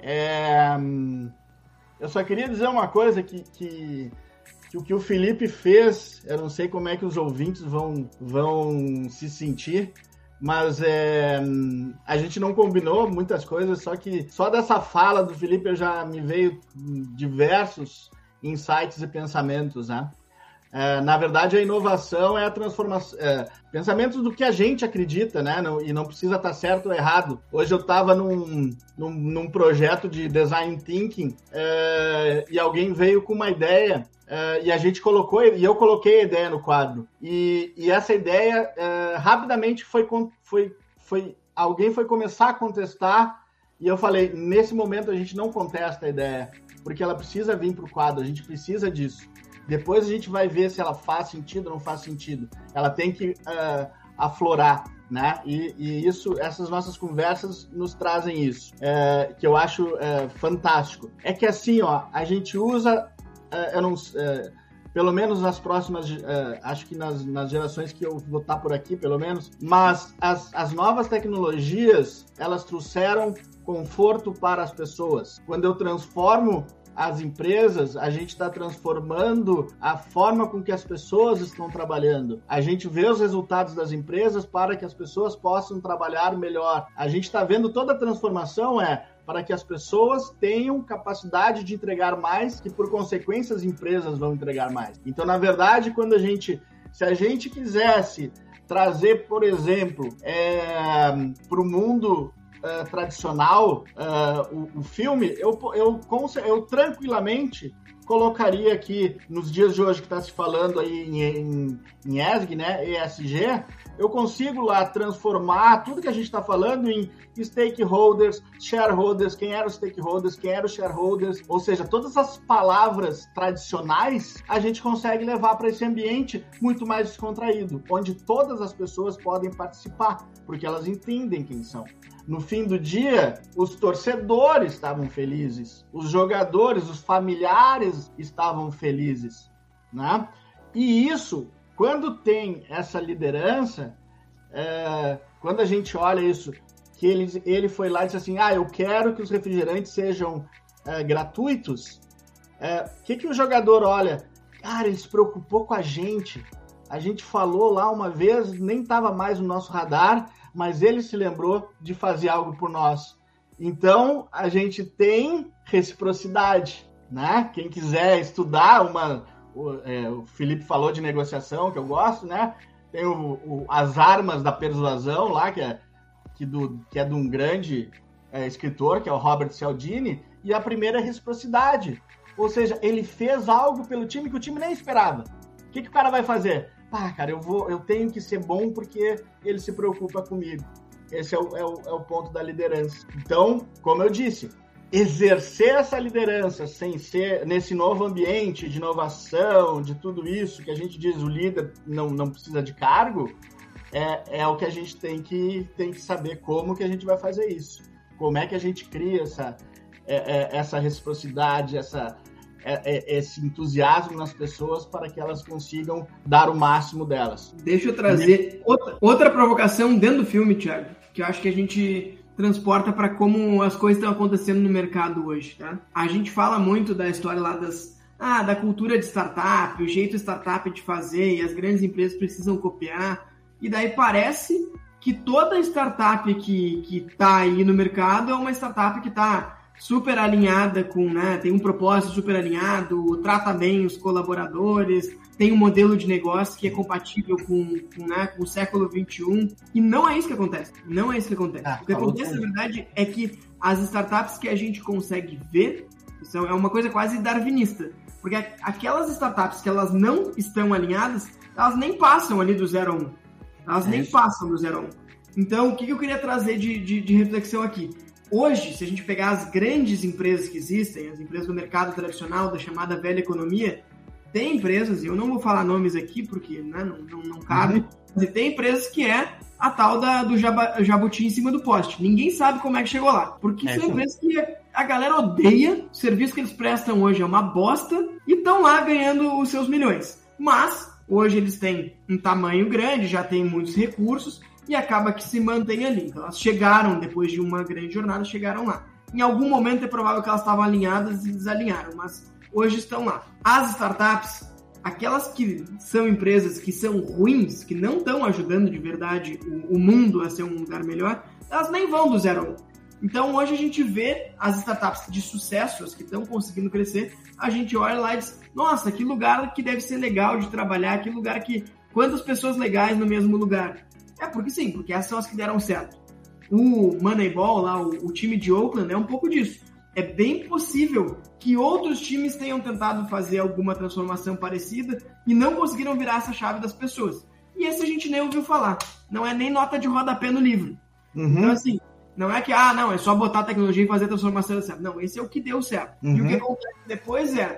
É... Eu só queria dizer uma coisa que... que que o que o Felipe fez, eu não sei como é que os ouvintes vão, vão se sentir, mas é, a gente não combinou muitas coisas, só que só dessa fala do Felipe eu já me veio diversos insights e pensamentos, né? É, na verdade, a inovação é a transformação. É, pensamentos do que a gente acredita, né? Não, e não precisa estar certo ou errado. Hoje eu estava num, num, num, projeto de design thinking é, e alguém veio com uma ideia e a gente colocou, e eu coloquei a ideia no quadro. E, e essa ideia rapidamente foi, foi, foi. Alguém foi começar a contestar, e eu falei: nesse momento a gente não contesta a ideia, porque ela precisa vir para o quadro, a gente precisa disso. Depois a gente vai ver se ela faz sentido ou não faz sentido. Ela tem que uh, aflorar. Né? E, e, isso, essas nossas conversas nos trazem isso, que eu acho fantástico. É que assim, ó, a gente usa é, eu não pelo menos nas próximas, é, acho que nas, nas gerações que eu vou estar por aqui, pelo menos, mas as, as novas tecnologias, elas trouxeram conforto para as pessoas. Quando eu transformo as empresas, a gente está transformando a forma com que as pessoas estão trabalhando. A gente vê os resultados das empresas para que as pessoas possam trabalhar melhor. A gente está vendo toda a transformação é para que as pessoas tenham capacidade de entregar mais, que por consequência as empresas vão entregar mais. Então, na verdade, quando a gente, se a gente quisesse trazer, por exemplo, é, para o mundo uh, tradicional, uh, o, o, filme, eu, eu, eu tranquilamente colocaria aqui nos dias de hoje que está se falando aí em, em, em ESG, né, ESG, eu consigo lá transformar tudo que a gente está falando em stakeholders, shareholders, quem eram os stakeholders, quem eram os shareholders, ou seja, todas as palavras tradicionais a gente consegue levar para esse ambiente muito mais descontraído, onde todas as pessoas podem participar, porque elas entendem quem são. No fim do dia, os torcedores estavam felizes, os jogadores, os familiares estavam felizes, né? E isso, quando tem essa liderança, é, quando a gente olha isso, que ele, ele foi lá e disse assim, ah, eu quero que os refrigerantes sejam é, gratuitos, o é, que, que o jogador olha? Cara, ele se preocupou com a gente, a gente falou lá uma vez, nem estava mais no nosso radar, mas ele se lembrou de fazer algo por nós. Então, a gente tem reciprocidade, né? Quem quiser estudar uma... O, é, o Felipe falou de negociação, que eu gosto, né? Tem o, o, as armas da persuasão lá, que é, que do, que é de um grande é, escritor, que é o Robert Cialdini, e a primeira é reciprocidade. Ou seja, ele fez algo pelo time que o time nem esperava. O que, que o cara vai fazer? Pá, cara, eu vou, eu tenho que ser bom porque ele se preocupa comigo. Esse é o, é o, é o ponto da liderança. Então, como eu disse, exercer essa liderança sem ser nesse novo ambiente de inovação, de tudo isso que a gente diz o líder não, não precisa de cargo, é, é o que a gente tem que, tem que saber como que a gente vai fazer isso. Como é que a gente cria essa, é, é, essa reciprocidade, essa, esse entusiasmo nas pessoas para que elas consigam dar o máximo delas. Deixa eu trazer outra, outra provocação dentro do filme, Thiago, que eu acho que a gente transporta para como as coisas estão acontecendo no mercado hoje, tá? A gente fala muito da história lá das ah, da cultura de startup, o jeito startup de fazer e as grandes empresas precisam copiar. E daí parece que toda startup que, que tá aí no mercado é uma startup que está super alinhada com, né, tem um propósito super alinhado, trata bem os colaboradores, tem um modelo de negócio que é compatível com, com, né, com o século 21 e não é isso que acontece. Não é isso que acontece. Ah, o que acontece, na verdade, é que as startups que a gente consegue ver são, é uma coisa quase darwinista. Porque aquelas startups que elas não estão alinhadas, elas nem passam ali do 0 a 1. Elas é nem passam do 0 a 1. Então, o que eu queria trazer de, de, de reflexão aqui? Hoje, se a gente pegar as grandes empresas que existem, as empresas do mercado tradicional, da chamada velha economia, tem empresas, e eu não vou falar nomes aqui porque né, não, não, não cabe, uhum. mas tem empresas que é a tal da, do jaba, jabuti em cima do poste. Ninguém sabe como é que chegou lá. Porque é, são empresas que a galera odeia, o serviço que eles prestam hoje é uma bosta, e estão lá ganhando os seus milhões. Mas, hoje eles têm um tamanho grande, já têm muitos recursos, e acaba que se mantém ali. Então, elas chegaram, depois de uma grande jornada, chegaram lá. Em algum momento é provável que elas estavam alinhadas e desalinharam, mas hoje estão lá. As startups, aquelas que são empresas que são ruins, que não estão ajudando de verdade o, o, mundo a ser um lugar melhor, elas nem vão do zero um. Então hoje a gente vê as startups de sucesso, as que estão conseguindo crescer, a gente olha lá e diz, nossa, que lugar que deve ser legal de trabalhar, que lugar que. Quantas pessoas legais no mesmo lugar. É porque sim, porque essas são as que deram certo. O Moneyball, lá, o, o time de Oakland, é um pouco disso. É bem possível que outros times tenham tentado fazer alguma transformação parecida e não conseguiram virar essa chave das pessoas. E esse a gente nem ouviu falar. Não é nem nota de rodapé no livro. Uhum. Então, assim, não é que, ah, não, é só botar a tecnologia e fazer a transformação certo. Não, esse é o que deu certo. Uhum. E o que uhum. acontece depois é.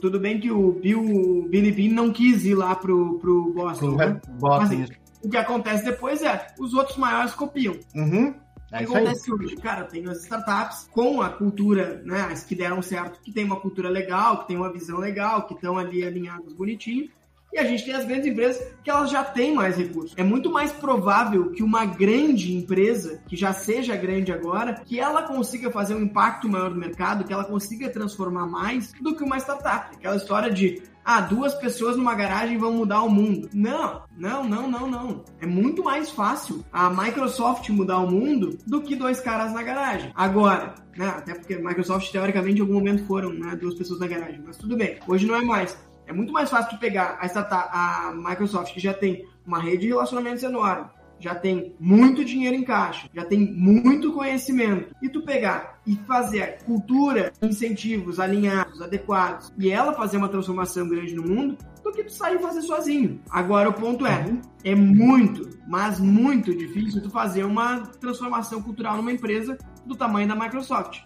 Tudo bem que o Bill, o Billy Bean não quis ir lá pro, pro Boston. Né? Boston. Mas, assim, o que acontece depois é, os outros maiores copiam. Uhum. É o que acontece hoje? Cara, tem as startups com a cultura, né, as que deram certo, que tem uma cultura legal, que tem uma visão legal, que estão ali alinhados bonitinho, E a gente tem as grandes empresas que elas já têm mais recursos. É muito mais provável que uma grande empresa, que já seja grande agora, que ela consiga fazer um impacto maior no mercado, que ela consiga transformar mais do que uma startup. Aquela história de ah, duas pessoas numa garagem vão mudar o mundo. Não, não, não, não, não. É muito mais fácil a Microsoft mudar o mundo do que dois caras na garagem. Agora, né, até porque a Microsoft, teoricamente, em algum momento foram né, duas pessoas na garagem, mas tudo bem. Hoje não é mais. É muito mais fácil tu pegar a, a Microsoft, que já tem uma rede de relacionamentos enorme, já tem muito dinheiro em caixa, já tem muito conhecimento, e tu pegar e fazer cultura, incentivos alinhados, adequados, e ela fazer uma transformação grande no mundo, do que tu sair e fazer sozinho. Agora, o ponto é, é muito, mas muito difícil tu fazer uma transformação cultural numa empresa do tamanho da Microsoft.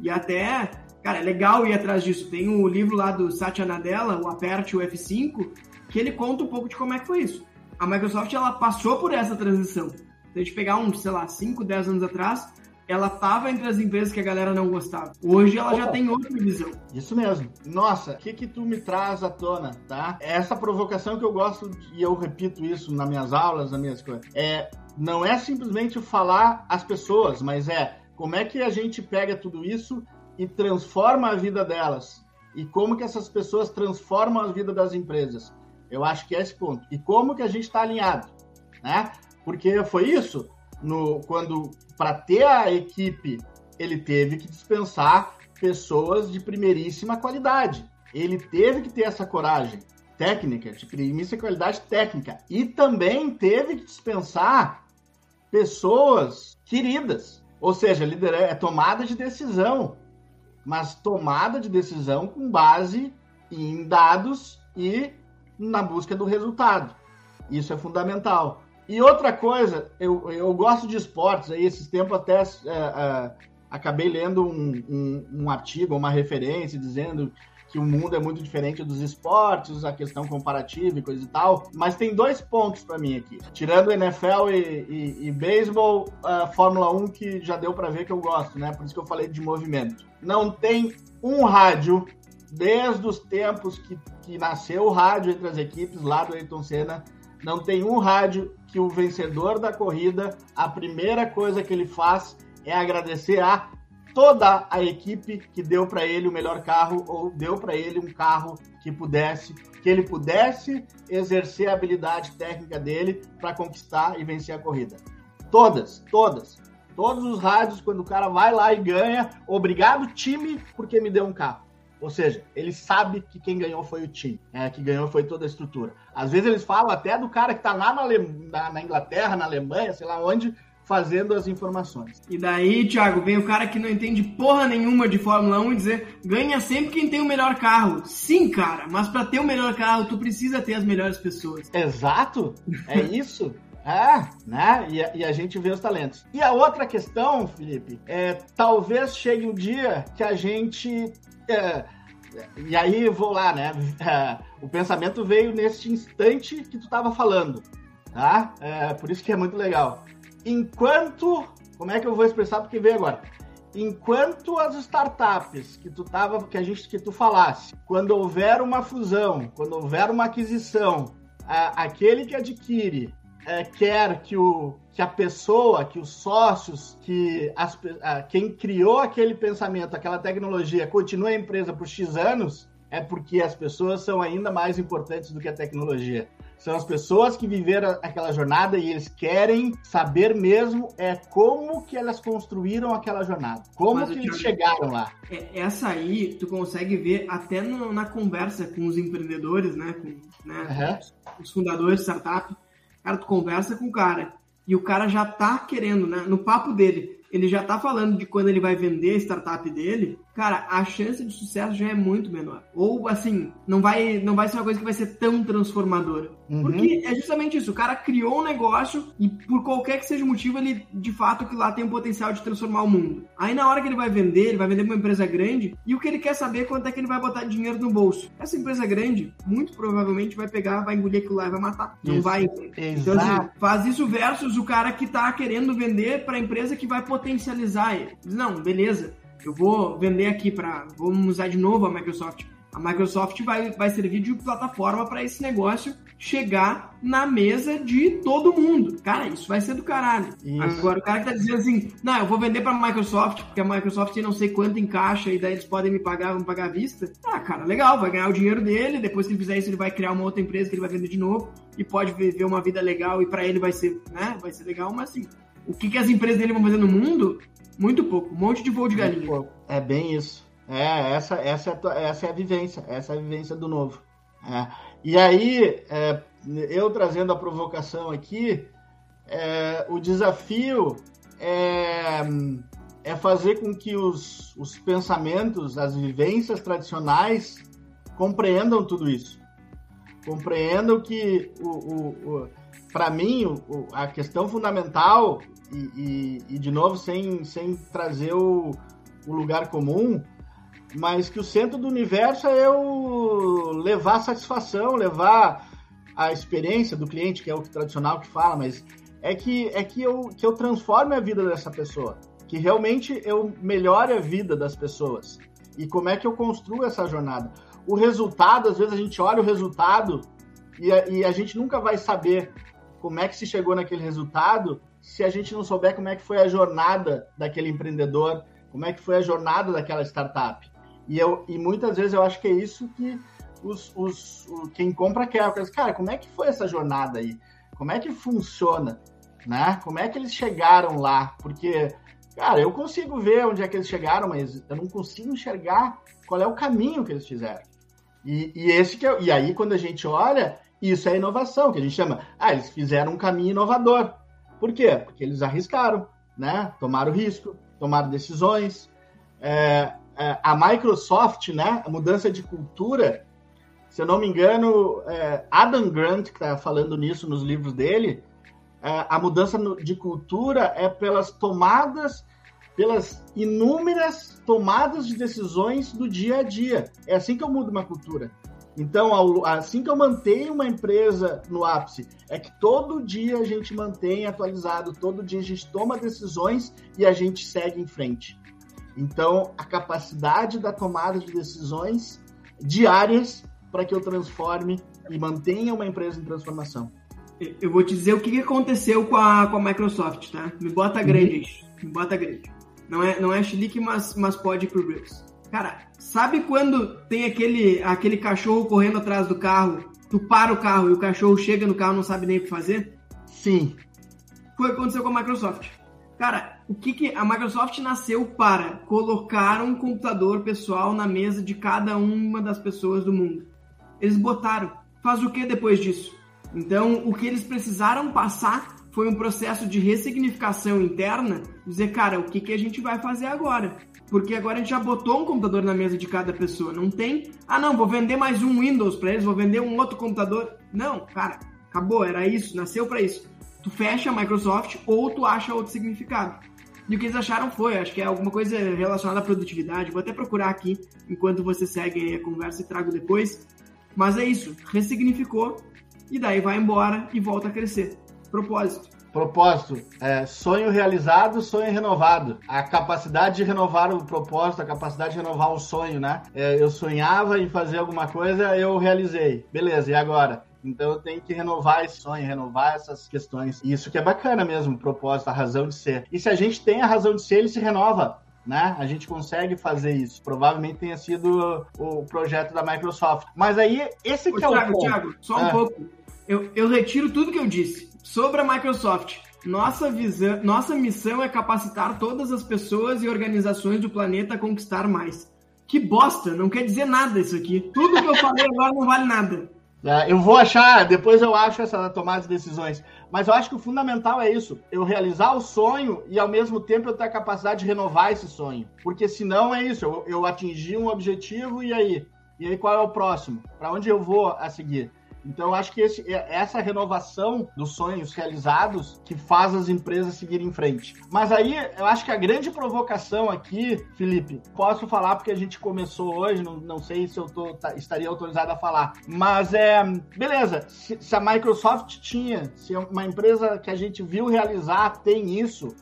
E até, cara, é legal ir atrás disso. Tem o livro lá do Satya Nadella, o Aperte o F5, que ele conta um pouco de como é que foi isso a Microsoft ela passou por essa transição. Se a gente pegar uns, sei lá, 5, 10 anos atrás, ela estava entre as empresas que a galera não gostava. Hoje ela Opa. já tem outra visão. Isso mesmo. Nossa, o que que tu me traz à tona, tá? Essa provocação que eu gosto, e eu repito isso nas minhas aulas, nas minhas coisas, é, não é simplesmente falar as pessoas, mas é como é que a gente pega tudo isso e transforma a vida delas. E como que essas pessoas transformam a vida das empresas. Eu acho que é esse ponto. E como que a gente está alinhado, né? Porque foi isso no quando para ter a equipe ele teve que dispensar pessoas de primeiríssima qualidade. Ele teve que ter essa coragem técnica, de primeiríssima qualidade técnica, e também teve que dispensar pessoas queridas, ou seja, liderar é tomada de decisão, mas tomada de decisão com base em dados e na busca do resultado. Isso é fundamental. E outra coisa, eu, eu gosto de esportes, aí esses tempos até é, é, acabei lendo um, um, um, artigo, uma referência, dizendo que o mundo é muito diferente dos esportes, a questão comparativa e coisa e tal. Mas tem dois pontos para mim aqui. Tirando NFL e, e, e beisebol, a Fórmula 1 que já deu para ver que eu gosto, né? Por isso que eu falei de movimento. Não tem um rádio desde os tempos que, que nasceu o rádio entre as equipes lá do Ayrton Senna, não tem um rádio que o vencedor da corrida, a primeira coisa que ele faz é agradecer a toda a equipe que deu para ele o melhor carro ou deu para ele um carro que pudesse, que ele pudesse exercer a habilidade técnica dele para conquistar e vencer a corrida. Todas, todas. Todos os rádios, quando o cara vai lá e ganha, obrigado time, porque me deu um carro. Ou seja, ele sabe que quem ganhou foi o time, é, que ganhou foi toda a estrutura. Às vezes eles falam até do cara que está lá na, na, na, Inglaterra, na Alemanha, sei lá onde, fazendo as informações. E daí, Thiago, vem o cara que não entende porra nenhuma de Fórmula 1 e dizer ganha sempre quem tem o melhor carro. Sim, cara, mas para ter o melhor carro, tu precisa ter as melhores pessoas. Exato, é isso. (laughs) É, né? E a, e a, gente vê os talentos. E a outra questão, Felipe, é talvez chegue um dia que a gente e aí vou lá, né? É, o pensamento veio nesse instante que tu estava falando, tá? É, por isso que é muito legal. Enquanto, como é que eu vou expressar porque veio agora? Enquanto as startups que tu tava, que a gente que tu falasse, quando houver uma fusão, quando houver uma aquisição, aquele que adquire é, quer que, o, que a pessoa, que os sócios, que as, quem criou aquele pensamento, aquela tecnologia, continue a empresa por X anos, é porque as pessoas são ainda mais importantes do que a tecnologia. São as pessoas que viveram aquela jornada e eles querem saber mesmo é como que elas construíram aquela jornada. Como Mas que eles chegaram lá. É, essa aí, tu consegue ver até no, na conversa com os empreendedores, né? Com né, uhum. os fundadores de startup Cara, tu conversa com o cara e o cara já tá querendo, né? No papo dele, ele já tá falando de quando ele vai vender a startup dele, cara, a chance de sucesso já é muito menor. Ou assim, não vai, não vai ser uma coisa que vai ser tão transformadora. Uhum. Porque é justamente isso, o cara criou um negócio e por qualquer que seja o motivo, ele de fato que lá tem o potencial de transformar o mundo. Aí na hora que ele vai vender, ele vai vender pra uma empresa grande e o que ele quer saber é quanto é que ele vai botar dinheiro no bolso. Essa empresa grande, muito provavelmente vai pegar, vai engolir aquilo lá e vai matar. Não isso. vai. Então assim, faz isso versus o cara que tá querendo vender pra empresa que vai potencializar ele. Não, beleza eu vou vender aqui para. Vamos usar de novo a Microsoft. A Microsoft vai, vai servir de plataforma para esse negócio chegar na mesa de todo mundo. Cara, isso vai ser do caralho. Isso. Agora, o cara que tá dizendo assim, não, eu vou vender pra Microsoft, porque a Microsoft tem não sei quanto em caixa e daí eles podem me pagar, vão pagar à vista. Ah, cara, legal, vai ganhar o dinheiro dele, depois que ele fizer isso, ele vai criar uma outra empresa que ele vai vender de novo e pode viver uma vida legal e para ele vai ser, né, vai ser legal, mas assim, o que, que as empresas dele vão fazer no mundo? Muito pouco, um monte de voo de galinha. É bem isso. É, essa, essa, é a, essa é a vivência, essa é a vivência do novo. É. E aí, é, eu trazendo a provocação aqui, é, o desafio é, é fazer com que os, os pensamentos, as vivências tradicionais compreendam tudo isso. Compreendam que, o, o, o para mim, o, a questão fundamental, e, e, de novo, sem, sem trazer o, o lugar comum, mas que o centro do universo é eu levar satisfação, levar a experiência do cliente, que é o tradicional que fala, mas é que é que eu, que eu transforme a vida dessa pessoa, que realmente eu melhore a vida das pessoas. E como é que eu construo essa jornada? O resultado, às vezes a gente olha o resultado e a, e a gente nunca vai saber como é que se chegou naquele resultado se a gente não souber como é que foi a jornada daquele empreendedor, como é que foi a jornada daquela startup. E, eu, e muitas vezes eu acho que é isso que os, os, quem compra quer. Cara, como é que foi essa jornada aí? Como é que funciona? Né? Como é que eles chegaram lá? Porque, cara, eu consigo ver onde é que eles chegaram, mas eu não consigo enxergar qual é o caminho que eles fizeram. E, e esse que é, e aí quando a gente olha, isso é inovação, que a gente chama, ah, eles fizeram um caminho inovador. Por quê? Porque eles arriscaram, né? Tomaram risco, tomaram decisões. É, é, a Microsoft, né, a mudança de cultura, se eu não me engano, é, Adam Grant, que está falando nisso nos livros dele, é, a mudança de cultura é pelas tomadas, pelas inúmeras tomadas de decisões do dia a dia. É assim que eu mudo uma cultura. Então, assim que eu mantenho uma empresa no ápice, é que todo dia a gente mantém atualizado, todo dia a gente toma decisões e a gente segue em frente. Então, a capacidade da tomada de decisões diárias para que eu transforme e mantenha uma empresa em transformação. Eu vou te dizer o que aconteceu com a, com a Microsoft, tá? Me bota grande, uhum. me bota grande. Não é, não é chilique, mas, mas pode ir pro Reels. Cara, sabe quando tem aquele, aquele cachorro correndo atrás do carro, tu para o carro e o cachorro chega no carro e não sabe nem o que fazer? Sim. Foi o que aconteceu com a Microsoft. Cara, o que, que a Microsoft nasceu para colocar um computador pessoal na mesa de cada uma das pessoas do mundo. Eles botaram. Faz o que depois disso? Então, o que eles precisaram passar foi um processo de ressignificação interna, dizer, cara, o que, que a gente vai fazer agora? Porque agora a gente já botou um computador na mesa de cada pessoa. Não tem, ah não, vou vender mais um Windows para eles, vou vender um outro computador. Não, cara, acabou, era isso, nasceu para isso. Tu fecha a Microsoft ou tu acha outro significado. E o que eles acharam foi, acho que é alguma coisa relacionada à produtividade. Vou até procurar aqui enquanto você segue a conversa e trago depois. Mas é isso, ressignificou e daí vai embora e volta a crescer. Propósito. Propósito, é, sonho realizado, sonho renovado. A capacidade de renovar o propósito, a capacidade de renovar o sonho, né? É, eu sonhava em fazer alguma coisa, eu realizei. Beleza, e agora? Então eu tenho que renovar esse sonho, renovar essas questões. E isso que é bacana mesmo, o propósito, a razão de ser. E se a gente tem a razão de ser, ele se renova. Né? A gente consegue fazer isso. Provavelmente tenha sido o projeto da Microsoft. Mas aí, esse Ô, que é Thiago, o ponto. Thiago, só um é. pouco. Eu, eu retiro tudo que eu disse sobre a Microsoft. Nossa, visão, nossa missão é capacitar todas as pessoas e organizações do planeta a conquistar mais. Que bosta, não quer dizer nada isso aqui. Tudo que eu falei agora não vale nada. É, eu vou achar, depois eu acho essa tomada de decisões. Mas eu acho que o fundamental é isso: eu realizar o sonho e ao mesmo tempo eu ter a capacidade de renovar esse sonho. Porque senão é isso, eu, eu atingi um objetivo e aí? E aí qual é o próximo? Para onde eu vou a seguir? Então, acho que esse, é, essa renovação dos sonhos realizados que faz as empresas seguirem em frente. Mas aí, eu acho que a grande provocação aqui, Felipe, posso falar porque a gente começou hoje, não, não sei se eu tô, tá, estaria autorizado a falar, mas é, beleza, se, se a Microsoft tinha, se uma empresa que a gente viu realizar tem isso,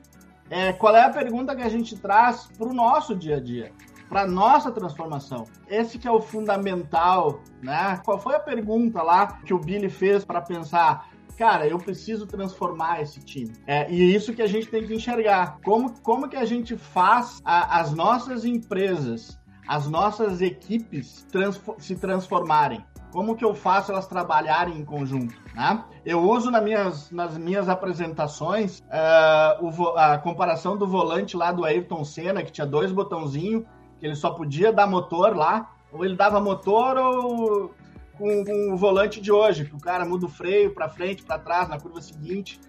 é, qual é a pergunta que a gente traz para o nosso dia a dia? Para nossa transformação. Esse que é o fundamental, né? Qual foi a pergunta lá que o Billy fez para pensar? Cara, eu preciso transformar esse time. É, e é isso que a gente tem que enxergar. Como, como que a gente faz a, as nossas empresas, as nossas equipes se transformarem? Como que eu faço elas trabalharem em conjunto? Né? Eu uso nas minhas, nas minhas apresentações uh, a comparação do volante lá do Ayrton Senna, que tinha dois botãozinhos, que ele só podia dar motor lá, ou ele dava motor ou com, com o volante de hoje, que o cara muda o freio para frente, para trás, na curva seguinte.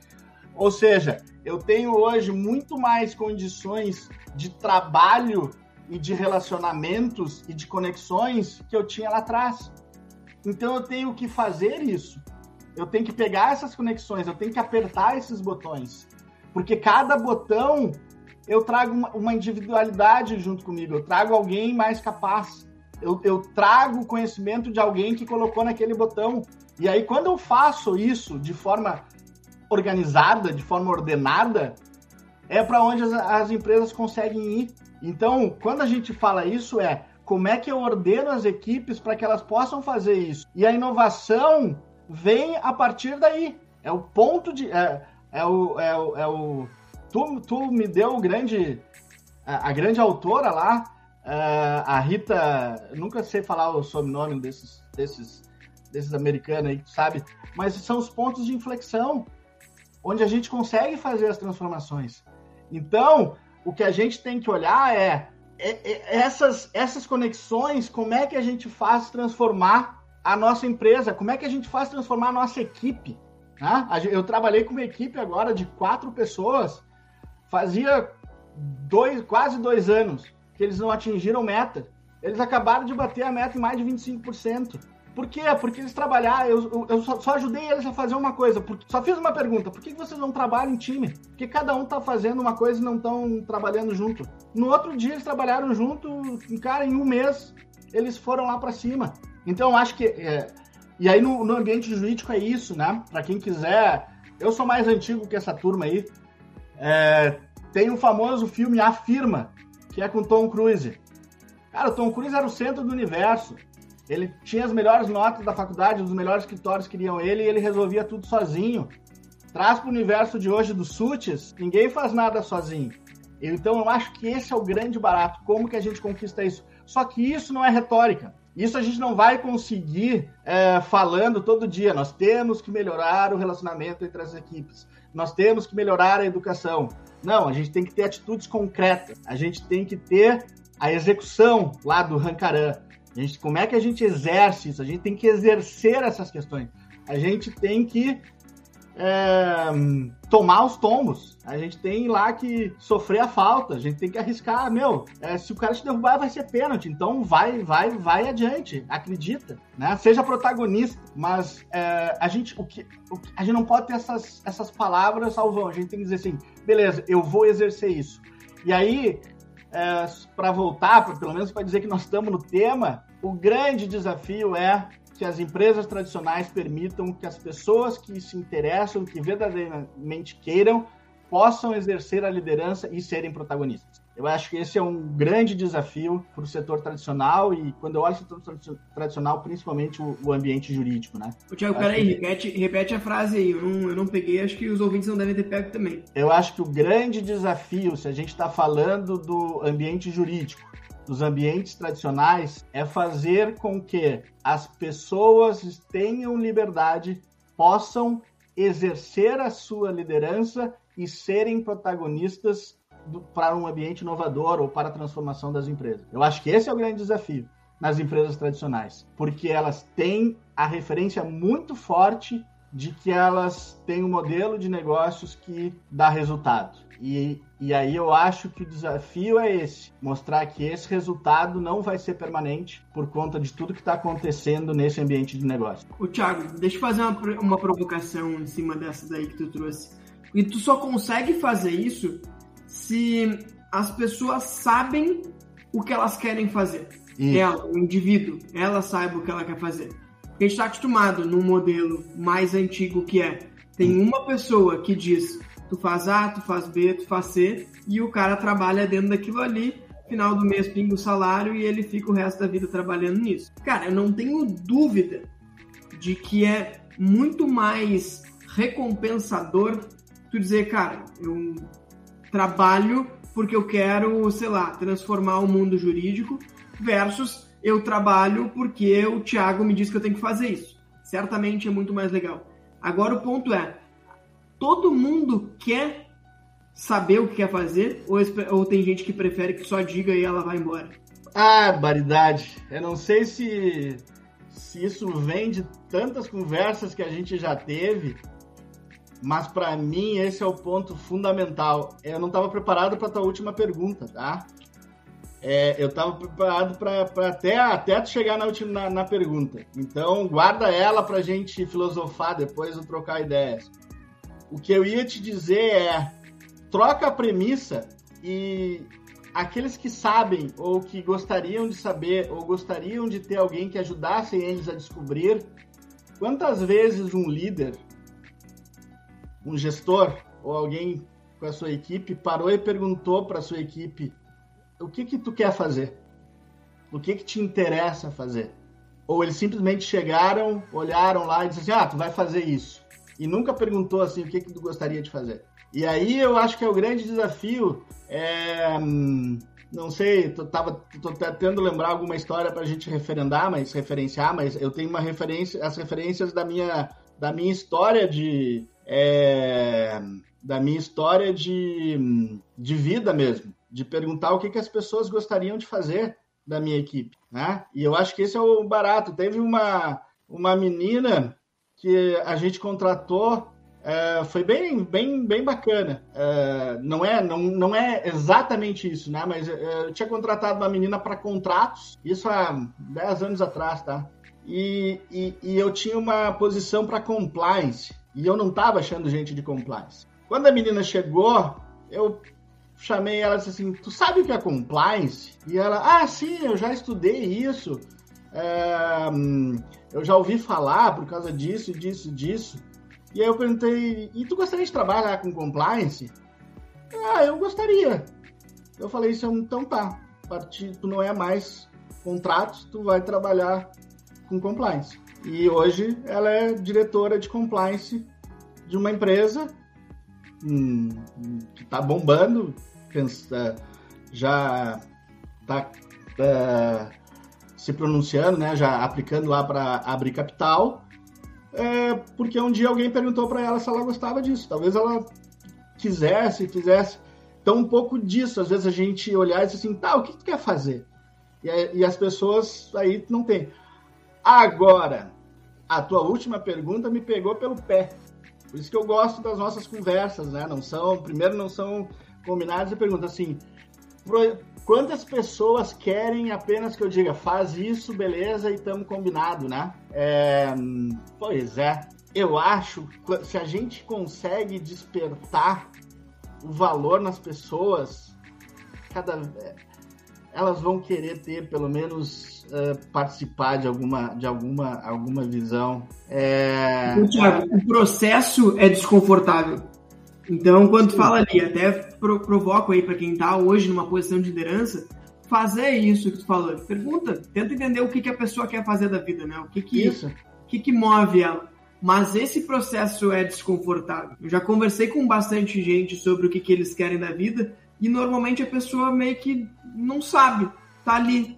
Ou seja, eu tenho hoje muito mais condições de trabalho e de relacionamentos e de conexões que eu tinha lá atrás. Então eu tenho que fazer isso. Eu tenho que pegar essas conexões, eu tenho que apertar esses botões. Porque cada botão eu trago uma individualidade junto comigo, eu trago alguém mais capaz. Eu, eu trago o conhecimento de alguém que colocou naquele botão. E aí, quando eu faço isso de forma organizada, de forma ordenada, é para onde as, as empresas conseguem ir. Então, quando a gente fala isso, é como é que eu ordeno as equipes para que elas possam fazer isso? E a inovação vem a partir daí. É o ponto de. É, é o, é o, é o tu, tu me deu o grande. A, a grande autora lá, uh, a Rita. Nunca sei falar o sobrenome desses, desses, desses americanos aí, sabe? Mas são os pontos de inflexão onde a gente consegue fazer as transformações. Então, o que a gente tem que olhar é é, é, essas, essas conexões, como é que a gente faz transformar a nossa empresa? Como é que a gente faz transformar a nossa equipe? Né? Eu trabalhei com uma equipe agora de quatro pessoas, fazia dois, quase dois anos que eles não atingiram meta. Eles acabaram de bater a meta em mais de 25%. Por quê? Porque eles trabalharam, eu, eu só, só, ajudei eles a fazer uma coisa. Porque, só fiz uma pergunta: por que vocês não trabalham em time? Porque cada um tá fazendo uma coisa e não estão trabalhando junto. No outro dia eles trabalharam junto, cara, em um mês eles foram lá para cima. Então acho que. É, e aí no, no, ambiente jurídico é isso, né? Para quem quiser. Eu sou mais antigo que essa turma aí. É, tem um famoso filme A Firma, que é com Tom Cruise. Cara, o Tom Cruise era o centro do universo. Ele tinha as melhores notas da faculdade, os melhores escritórios queriam ele e ele resolvia tudo sozinho. Traz para o universo de hoje dos SUTs, ninguém faz nada sozinho. Então eu acho que esse é o grande barato. Como que a gente conquista isso? Só que isso não é retórica. Isso a gente não vai conseguir é, falando todo dia. Nós temos que melhorar o relacionamento entre as equipes. Nós temos que melhorar a educação. Não, a gente tem que ter atitudes concretas. A gente tem que ter a execução lá do Rancaran. A gente, como é que a gente exerce isso? A gente tem que exercer essas questões. A gente tem que é, tomar os tombos. A gente tem lá que sofrer a falta. A gente tem que arriscar. Meu, é, se o cara te derrubar, vai ser pênalti. Então vai, vai, vai adiante. Acredita, né? Seja protagonista. Mas é, a gente, o que, o que, a gente não pode ter essas, essas palavras salvão. A gente tem que dizer assim, beleza, eu vou exercer isso. E aí é, para voltar, pra, pelo menos para dizer que nós estamos no tema, o grande desafio é que as empresas tradicionais permitam que as pessoas que se interessam, que verdadeiramente queiram, possam exercer a liderança e serem protagonistas. Eu acho que esse é um grande desafio para o setor tradicional e quando eu olho o setor tradicional, principalmente o, o ambiente jurídico, né? Ô, Tiago, peraí, que... repete, repete a frase aí, eu não, eu não peguei, acho que os ouvintes não devem ter pego também. Eu acho que o grande desafio, se a gente está falando do ambiente jurídico, dos ambientes tradicionais, é fazer com que as pessoas tenham liberdade, possam exercer a sua liderança e serem protagonistas para um ambiente inovador ou para a transformação das empresas. Eu acho que esse é o grande desafio nas empresas tradicionais, porque elas têm a referência muito forte de que elas têm um modelo de negócios que dá resultado. E, e aí eu acho que o desafio é esse: mostrar que esse resultado não vai ser permanente por conta de tudo que está acontecendo nesse ambiente de negócio. O Thiago, deixa eu fazer uma, uma provocação em cima dessa daí que tu trouxe. E tu só consegue fazer isso se as pessoas sabem o que elas querem fazer. Isso. Ela, o indivíduo, ela saiba o que ela quer fazer. Porque a gente está acostumado num modelo mais antigo que é tem uma pessoa que diz tu faz A, tu faz B, tu faz C, e o cara trabalha dentro daquilo ali, final do mês pinga o salário e ele fica o resto da vida trabalhando nisso. Cara, eu não tenho dúvida de que é muito mais recompensador tu dizer, cara, eu trabalho porque eu quero, sei lá, transformar o mundo jurídico versus eu trabalho porque o Thiago me disse que eu tenho que fazer isso. Certamente é muito mais legal. Agora o ponto é, todo mundo quer saber o que quer fazer ou, ou tem gente que prefere que só diga e ela vai embora? Ah, baridade. Eu não sei se, se isso vem de tantas conversas que a gente já teve, mas para mim esse é o ponto fundamental. Eu não estava preparado para tua última pergunta, tá? É, eu estava preparado para até, até chegar na, última, na, na, pergunta. Então, guarda ela para gente filosofar depois ou trocar ideias. O que eu ia te dizer é: troca a premissa e aqueles que sabem ou que gostariam de saber ou gostariam de ter alguém que ajudasse eles a descobrir quantas vezes um líder, um gestor ou alguém com a sua equipe parou e perguntou para a sua equipe o que que tu quer fazer? O que que te interessa fazer? Ou eles simplesmente chegaram, olharam lá e disseram assim, ah, tu vai fazer isso. E nunca perguntou assim, o que que tu gostaria de fazer? E aí eu acho que é o grande desafio, é, não sei, tô, tava, tô tentando lembrar alguma história para a gente referendar, mas referenciar, mas eu tenho uma referência, as referências da minha, da minha história de, é, da minha história de, de vida mesmo de perguntar o que, que as pessoas gostariam de fazer da minha equipe, né? E eu acho que esse é o barato. Teve uma, uma menina que a gente contratou, é, foi bem, bem, bem bacana. É, não, é, não, não é exatamente isso, né? Mas é, eu tinha contratado uma menina para contratos, isso há 10 anos atrás, tá? E, e, e eu tinha uma posição para compliance, e eu não estava achando gente de compliance. Quando a menina chegou, eu chamei ela e disse assim: Tu sabe o que é compliance? E ela, ah, sim, eu já estudei isso. É, eu já ouvi falar por causa disso, disso, disso. E aí eu perguntei: E tu gostaria de trabalhar com compliance? Ah, eu gostaria. Eu falei: Então tá, partir, tu não é mais contratos, tu vai trabalhar com compliance. E hoje ela é diretora de compliance de uma empresa hum, que está bombando, já está é, se pronunciando, né, já aplicando lá para abrir capital, é, porque um dia alguém perguntou para ela se ela gostava disso. Talvez ela quisesse, fizesse. Então, um pouco disso, às vezes a gente olhar e dizer assim, tá, o que tu quer fazer? E, e as pessoas aí não tem. Agora, a tua última pergunta me pegou pelo pé. Por isso que eu gosto das nossas conversas, né? Não são, primeiro não são combinados e pergunta assim: quantas pessoas querem apenas que eu diga, faz isso, beleza, e estamos combinado, né? É, pois é. Eu acho que se a gente consegue despertar o valor nas pessoas, cada elas vão querer ter pelo menos uh, participar de alguma de alguma alguma visão. É... Thiago, o processo é desconfortável. Então, quando tu fala ali, até pro, provoco aí para quem tá hoje numa posição de liderança, fazer isso que tu falou. Pergunta, tenta entender o que, que a pessoa quer fazer da vida, né? O que que, isso. O que, que move ela. Mas esse processo é desconfortável. Eu já conversei com bastante gente sobre o que, que eles querem da vida e normalmente a pessoa meio que não sabe. Tá ali.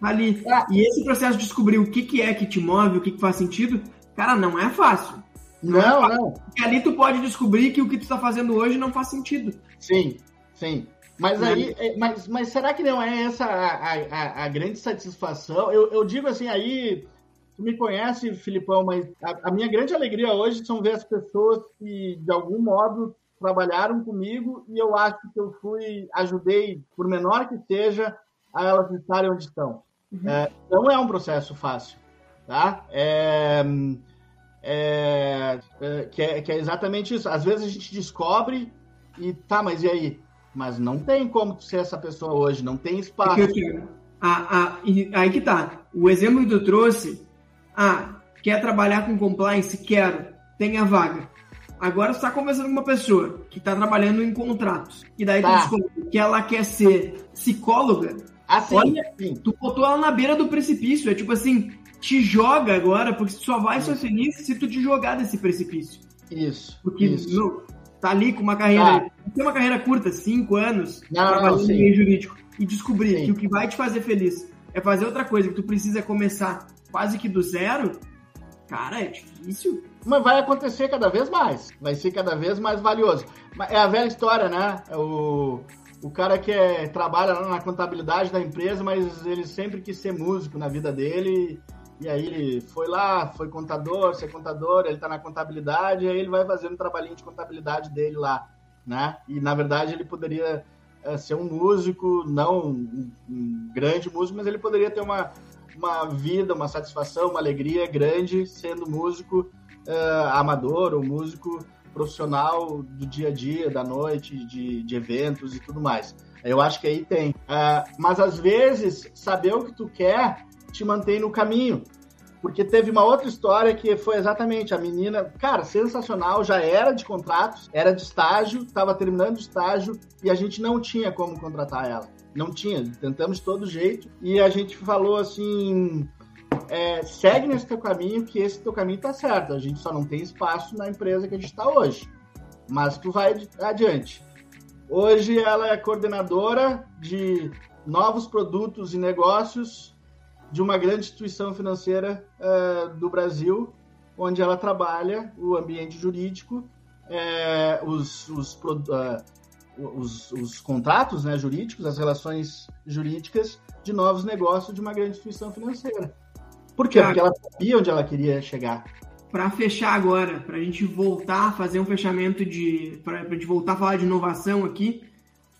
Tá ali. Ah. E esse processo de descobrir o que, que é que te move, o que, que faz sentido, cara, não é fácil. Não, não. Porque ali tu pode descobrir que o que tu está fazendo hoje não faz sentido. Sim, sim. Mas né? aí, é, mas, mas será que não é essa a, a, a grande satisfação? Eu, eu digo assim, aí, tu me conhece, Filipão, mas a, a, minha grande alegria hoje são ver as pessoas que, de algum modo, trabalharam comigo e eu acho que eu fui, ajudei, por menor que seja, a elas estarem onde estão. Uhum. É, não é um processo fácil, tá? É é, é, que, é, que é exatamente isso. Às vezes a gente descobre e tá, mas e aí? Mas não tem como ser essa pessoa hoje, não tem espaço. É a, a, aí que tá. O exemplo que tu trouxe, ah, quer trabalhar com compliance? Quero. Tem a vaga. Agora você está conversando com uma pessoa que está trabalhando em contratos. E daí Tá. tu descobre que ela quer ser psicóloga. Assim, Olha, sim. Tu botou ela na beira do precipício. É tipo assim, te joga agora, porque só vai ser feliz se tu te jogar desse precipício. Isso. Porque isso. tá ali com uma carreira. Tá. Tem uma carreira curta, cinco anos, Não, trabalhando não, sim. meio jurídico. E descobrir Sim. que o que vai te fazer feliz é fazer outra coisa, que tu precisa começar quase que do zero, cara, é difícil. Mas vai acontecer cada vez mais. Vai ser cada vez mais valioso. É a velha história, né? É O, o cara que é, trabalha lá na contabilidade da empresa, mas ele sempre quis ser músico na vida dele. E aí ele foi lá, foi contador, ser contador, ele tá na contabilidade, e aí ele vai fazendo um trabalhinho de contabilidade dele lá, né? E na verdade ele poderia é, ser um músico, não um, um grande músico, mas ele poderia ter uma, uma vida, uma satisfação, uma alegria grande sendo músico eh, amador ou músico profissional do dia a dia, da noite, de, de eventos e tudo mais. Eu acho que aí tem. Ah, mas às vezes, saber o que tu quer te mantém no caminho. Porque teve uma outra história que foi exatamente a menina, cara, sensacional, já era de contratos, era de estágio, estava terminando o estágio e a gente não tinha como contratar ela. Não tinha, tentamos de todo jeito e a gente falou assim: é, segue nesse teu caminho, que esse teu caminho tá certo. A gente só não tem espaço na empresa que a gente está hoje. Mas tu vai adi- adiante. Hoje ela é coordenadora de novos produtos e negócios de uma grande instituição financeira eh, do Brasil, onde ela trabalha o ambiente jurídico, eh, os, os, ah, os- os contratos né, jurídicos, as relações jurídicas de novos negócios de uma grande instituição financeira. Por quê? Porque ela sabia onde ela queria chegar. Pra fechar agora, pra gente voltar a fazer um fechamento de. Pra, pra gente voltar a falar de inovação aqui,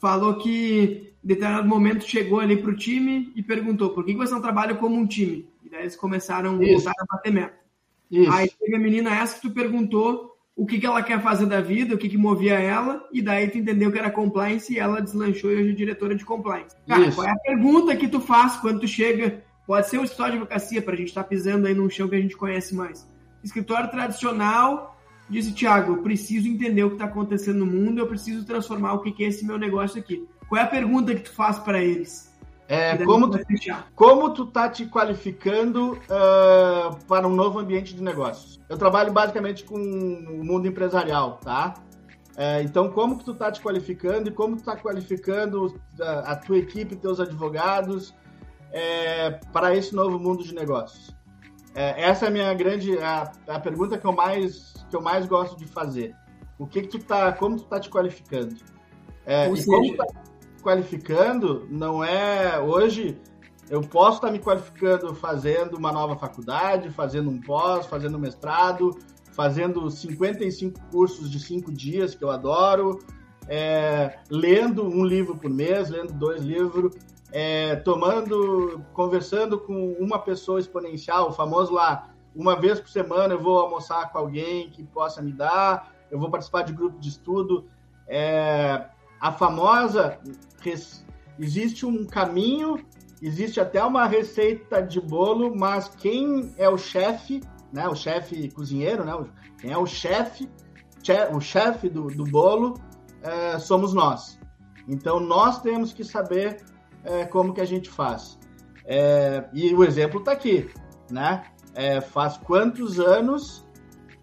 falou que em determinado momento chegou ali pro time e perguntou por que que você não trabalha como um time? E daí eles começaram a Isso. voltar a bater meta. Isso. Aí teve a menina essa que tu perguntou o que, que ela quer fazer da vida, o que, que movia ela, e daí tu entendeu que era compliance e ela deslanchou e hoje é diretora de compliance. Cara, Isso. qual é a pergunta que tu faz quando tu chega? Pode ser um escritório de advocacia, pra gente estar pisando aí num chão que a gente conhece mais. Escritório tradicional, disse, Thiago, eu preciso entender o que está acontecendo no mundo, eu preciso transformar o que, que é esse meu negócio aqui. Qual é a pergunta que tu faz para eles? É, como tu. Como tu tá te qualificando ah, para um novo ambiente de negócios? Eu trabalho basicamente com o mundo empresarial, tá? É, então, como que tu tá te qualificando e como tu tá qualificando a, a tua equipe, teus advogados é, para esse novo mundo de negócios? É, essa é a minha grande a, a pergunta que eu mais que eu mais gosto de fazer. O que que tu tá, como tu tá te qualificando? É, e como seja- tu tá qualificando não é hoje eu posso estar me qualificando fazendo uma nova faculdade, fazendo um pós, fazendo um mestrado, fazendo 55 cursos de cinco dias que eu adoro, é, lendo um livro por mês, lendo dois livros, é, tomando, conversando com uma pessoa exponencial, o famoso lá, uma vez por semana eu vou almoçar com alguém que possa me dar, eu vou participar de grupo de estudo. É, a famosa existe um caminho, existe até uma receita de bolo, mas quem é o chefe, né, o chefe cozinheiro, né, quem é o chefe, che- o chefe do, do bolo, é, somos nós. Então nós temos que saber é, como que a gente faz. É, e o exemplo está aqui, né? É, faz quantos anos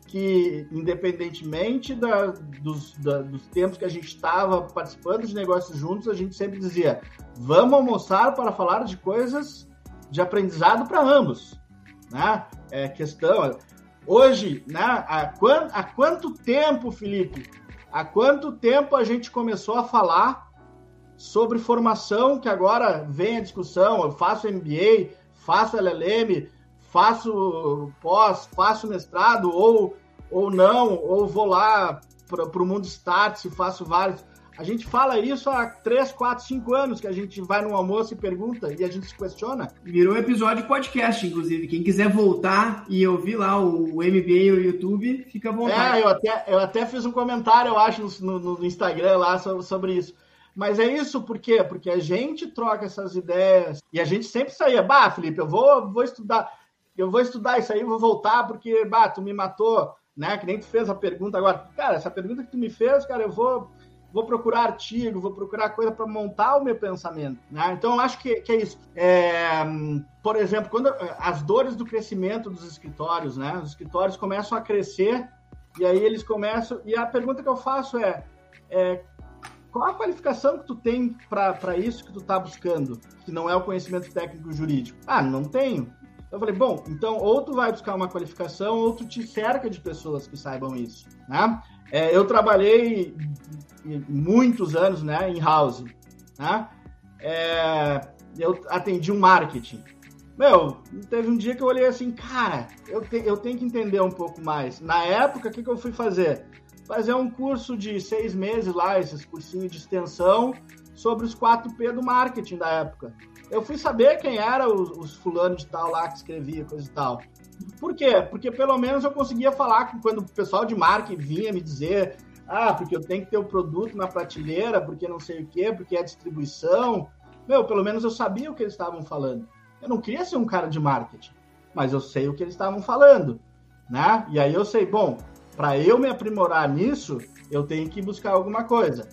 que, independentemente da- dos, da- dos tempos que a gente estava participando de negócios juntos, a gente sempre dizia: vamos almoçar para falar de coisas de aprendizado para ambos. Né? É questão. Hoje, né, há, há quanto tempo, Felipe? Há quanto tempo a gente começou a falar sobre formação, que agora vem a discussão? Eu faço MBA, faço LLM, faço pós, faço mestrado, ou, ou não, ou vou lá para o mundo Starts e faço vários. A gente fala isso há 3, 4, 5 anos, que a gente vai no almoço e pergunta e a gente se questiona. Virou episódio de podcast, inclusive. Quem quiser voltar e ouvir lá o MBA e o YouTube, fica à vontade. É, eu até, eu até fiz um comentário, eu acho, no, no Instagram lá sobre isso. Mas é isso por quê? Porque a gente troca essas ideias e a gente sempre saía, bah, Felipe, eu vou, vou estudar, eu vou estudar isso aí, vou voltar porque, bah, tu me matou né? Que nem tu fez a pergunta agora. Cara, essa pergunta que tu me fez, cara, eu vou vou procurar artigo, vou procurar coisa para montar o meu pensamento. Né? Então, eu acho que, que é isso. É, por exemplo, quando as dores do crescimento dos escritórios, né? Os escritórios começam a crescer e aí eles começam. E a pergunta que eu faço é, é qual a qualificação que tu tem para isso que tu está buscando, que não é o conhecimento técnico jurídico? Ah, não tenho. Eu falei, bom, então ou tu vai buscar uma qualificação ou tu te cerca de pessoas que saibam isso, né? É, eu trabalhei muitos anos, né, em house, né? É, eu atendi um marketing. Meu, teve um dia que eu olhei assim, cara, eu, te, eu tenho que entender um pouco mais. Na época, o que, que eu fui fazer? Fazer um curso de seis meses lá, esses cursinhos de extensão, sobre os 4P do marketing da época eu fui saber quem era os, os fulanos de tal lá que escrevia coisa e tal. Por quê? Porque pelo menos eu conseguia falar quando o pessoal de marketing vinha me dizer ah, porque eu tenho que ter o produto na prateleira, porque não sei o quê, porque é distribuição. Meu, pelo menos eu sabia o que eles estavam falando. Eu não queria ser um cara de marketing, mas eu sei o que eles estavam falando, né? E aí eu sei, bom, para eu me aprimorar nisso, eu tenho que buscar alguma coisa.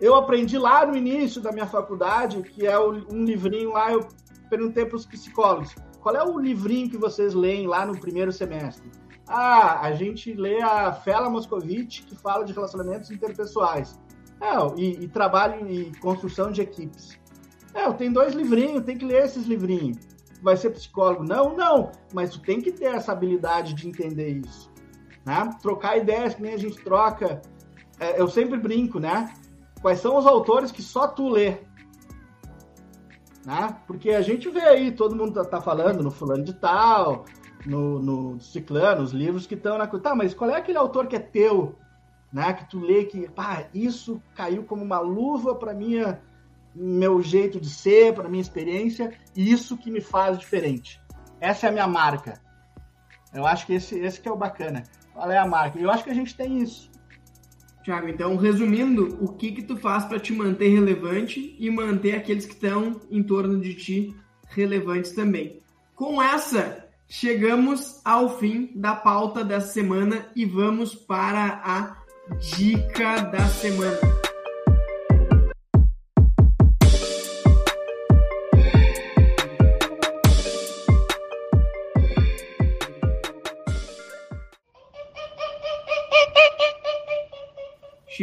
Eu aprendi lá no início da minha faculdade, que é um livrinho lá, eu perguntei para os psicólogos, qual é o livrinho que vocês leem lá no primeiro semestre? Ah, a gente lê a Fela Moscovitch, que fala de relacionamentos interpessoais. É, e, e trabalho e construção de equipes. É, tenho dois livrinhos, tem que ler esses livrinhos. Vai ser psicólogo? Não, não. Mas tu tem que ter essa habilidade de entender isso. Né? Trocar ideias que nem a gente troca. É, eu sempre brinco, né? Quais são os autores que só tu lê? Né? Porque a gente vê aí, todo mundo tá, tá falando no fulano de tal, no, no ciclano, os livros que estão na... Tá, mas qual é aquele autor que é teu? Né? Que tu lê que, pá, isso caiu como uma luva para minha meu jeito de ser, para minha experiência, e isso que me faz diferente. Essa é a minha marca. Eu acho que esse, esse que é o bacana. Qual é a marca? Eu acho que a gente tem isso. Tiago, então, resumindo, o que que tu faz para te manter relevante e manter aqueles que estão em torno de ti relevantes também? Com essa, chegamos ao fim da pauta da semana e vamos para a dica da semana.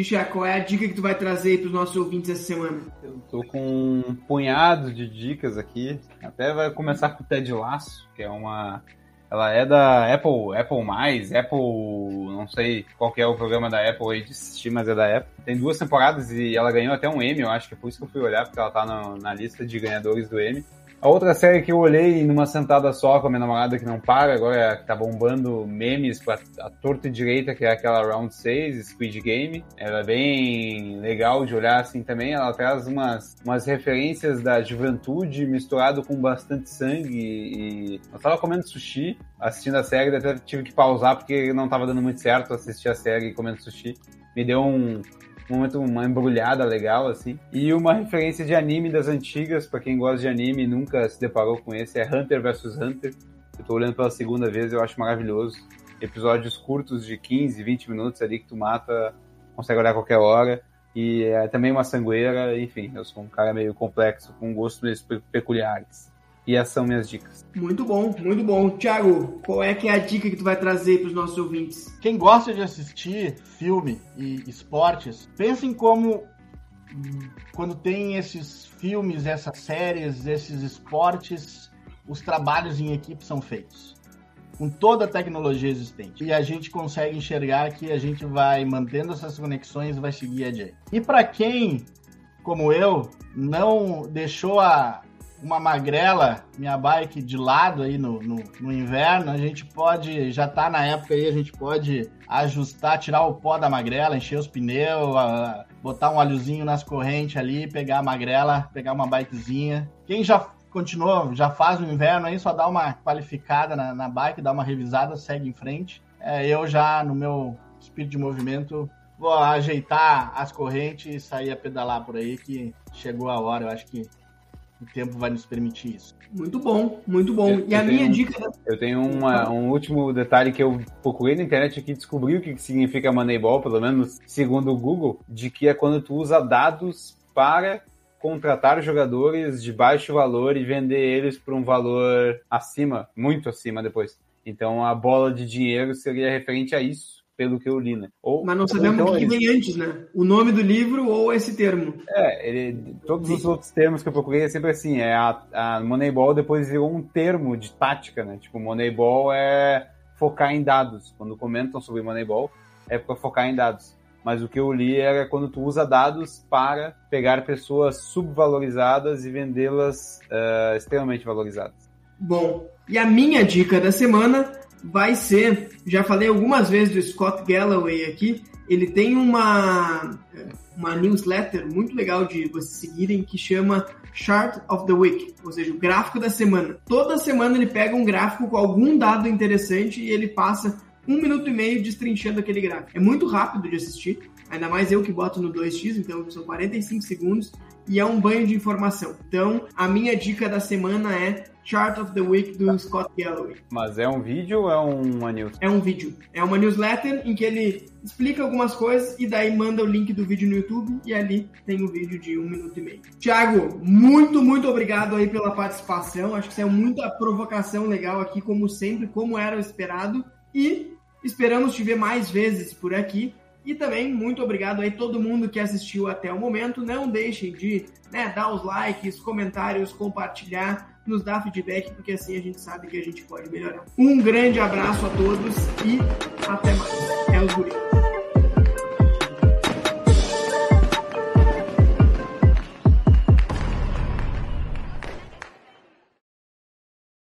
Xixa, qual é a dica que tu vai trazer para os nossos ouvintes essa semana? Eu tô com um punhado de dicas aqui. Até vai começar com o Ted Laço, que é uma. Ela é da Apple, Apple mais, Apple, não sei qual é o programa da Apple aí de assistir, mas é da Apple. Tem duas temporadas e ela ganhou até um Emmy, eu acho que é por isso que eu fui olhar, porque ela tá no, na lista de ganhadores do Emmy. A outra série que eu olhei numa sentada só com a minha namorada que não para, agora é que tá bombando memes pra a torta e direita, que é aquela Round 6, Squid Game. Ela é bem legal de olhar assim também. Ela traz umas, umas referências da juventude misturado com bastante sangue. E eu tava comendo sushi, assistindo a série, até tive que pausar porque não tava dando muito certo assistir a série comendo sushi. Me deu um momento, uma embrulhada legal, assim. E uma referência de anime das antigas, para quem gosta de anime e nunca se deparou com esse, é Hunter vs Hunter. Eu tô olhando pela segunda vez, eu acho maravilhoso. Episódios curtos de 15, 20 minutos ali que tu mata, consegue olhar a qualquer hora. E é também uma sangueira, enfim, eu sou um cara meio complexo, com gostos peculiares. E essas são minhas dicas. Muito bom, muito bom. Tiago, qual é que é a dica que tu vai trazer para os nossos ouvintes? Quem gosta de assistir filme e esportes, pensem como quando tem esses filmes, essas séries, esses esportes, os trabalhos em equipe são feitos. Com toda a tecnologia existente. E a gente consegue enxergar que a gente vai mantendo essas conexões e vai seguir adiante. E para quem, como eu, não deixou a, uma magrela, minha bike de lado aí no, no, no, inverno, a gente pode, já tá na época aí, a gente pode ajustar, tirar o pó da magrela, encher os pneus, botar um óleozinho nas correntes ali, pegar a magrela, pegar uma bikezinha. Quem já continuou, já faz o inverno aí, só dá uma qualificada na, na bike, dá uma revisada, segue em frente. É, eu já, no meu espírito de movimento, vou ajeitar as correntes e sair a pedalar por aí, que chegou a hora, eu acho que o tempo vai nos permitir isso. Muito bom, muito bom. Eu- e a eu minha tenho- dica. Eu tenho uma- um último detalhe que eu procurei na internet aqui, descobri o que que significa Moneyball, pelo menos segundo o Google, de que é quando tu usa dados para contratar jogadores de baixo valor e vender eles por um valor acima, muito acima depois. Então a bola de dinheiro seria referente a isso, pelo que eu li, né? Ou, Mas não sabemos então o que, eles- vem antes, né? O nome do livro ou esse termo. É, ele, todos os outros termos que eu procurei é sempre assim, é a, a Moneyball depois virou um termo de tática, né? Tipo, Moneyball é focar em dados. Quando comentam sobre Moneyball, é para focar em dados. Mas o que eu li era quando tu usa dados para pegar pessoas subvalorizadas e vendê-las eh, extremamente valorizadas. Bom, e a minha dica da semana vai ser, já falei algumas vezes do Scott Galloway aqui, ele tem uma, uma newsletter muito legal de vocês seguirem que chama Chart of the Week, ou seja, o gráfico da semana. Toda semana ele pega um gráfico com algum dado interessante e ele passa um minuto e meio destrinchando aquele gráfico. É muito rápido de assistir, ainda mais eu que boto no 2x, então são 45 segundos e é um banho de informação. Então, a minha dica da semana é Chart of the Week do Scott Galloway. Mas é um vídeo ou é uma news? É um vídeo, é uma newsletter em que ele explica algumas coisas e daí manda o link do vídeo no YouTube e ali tem o vídeo de um minuto e meio. Tiago, muito, muito obrigado aí pela participação. Acho que isso é muita provocação legal aqui, como sempre, como era o esperado. E esperamos te ver mais vezes por aqui. E também muito obrigado aí todo mundo que assistiu até o momento. Não deixem de né, dar os likes, comentários, compartilhar, nos dar feedback, porque assim a gente sabe que a gente pode melhorar. Um grande abraço a todos e até mais. É os guris.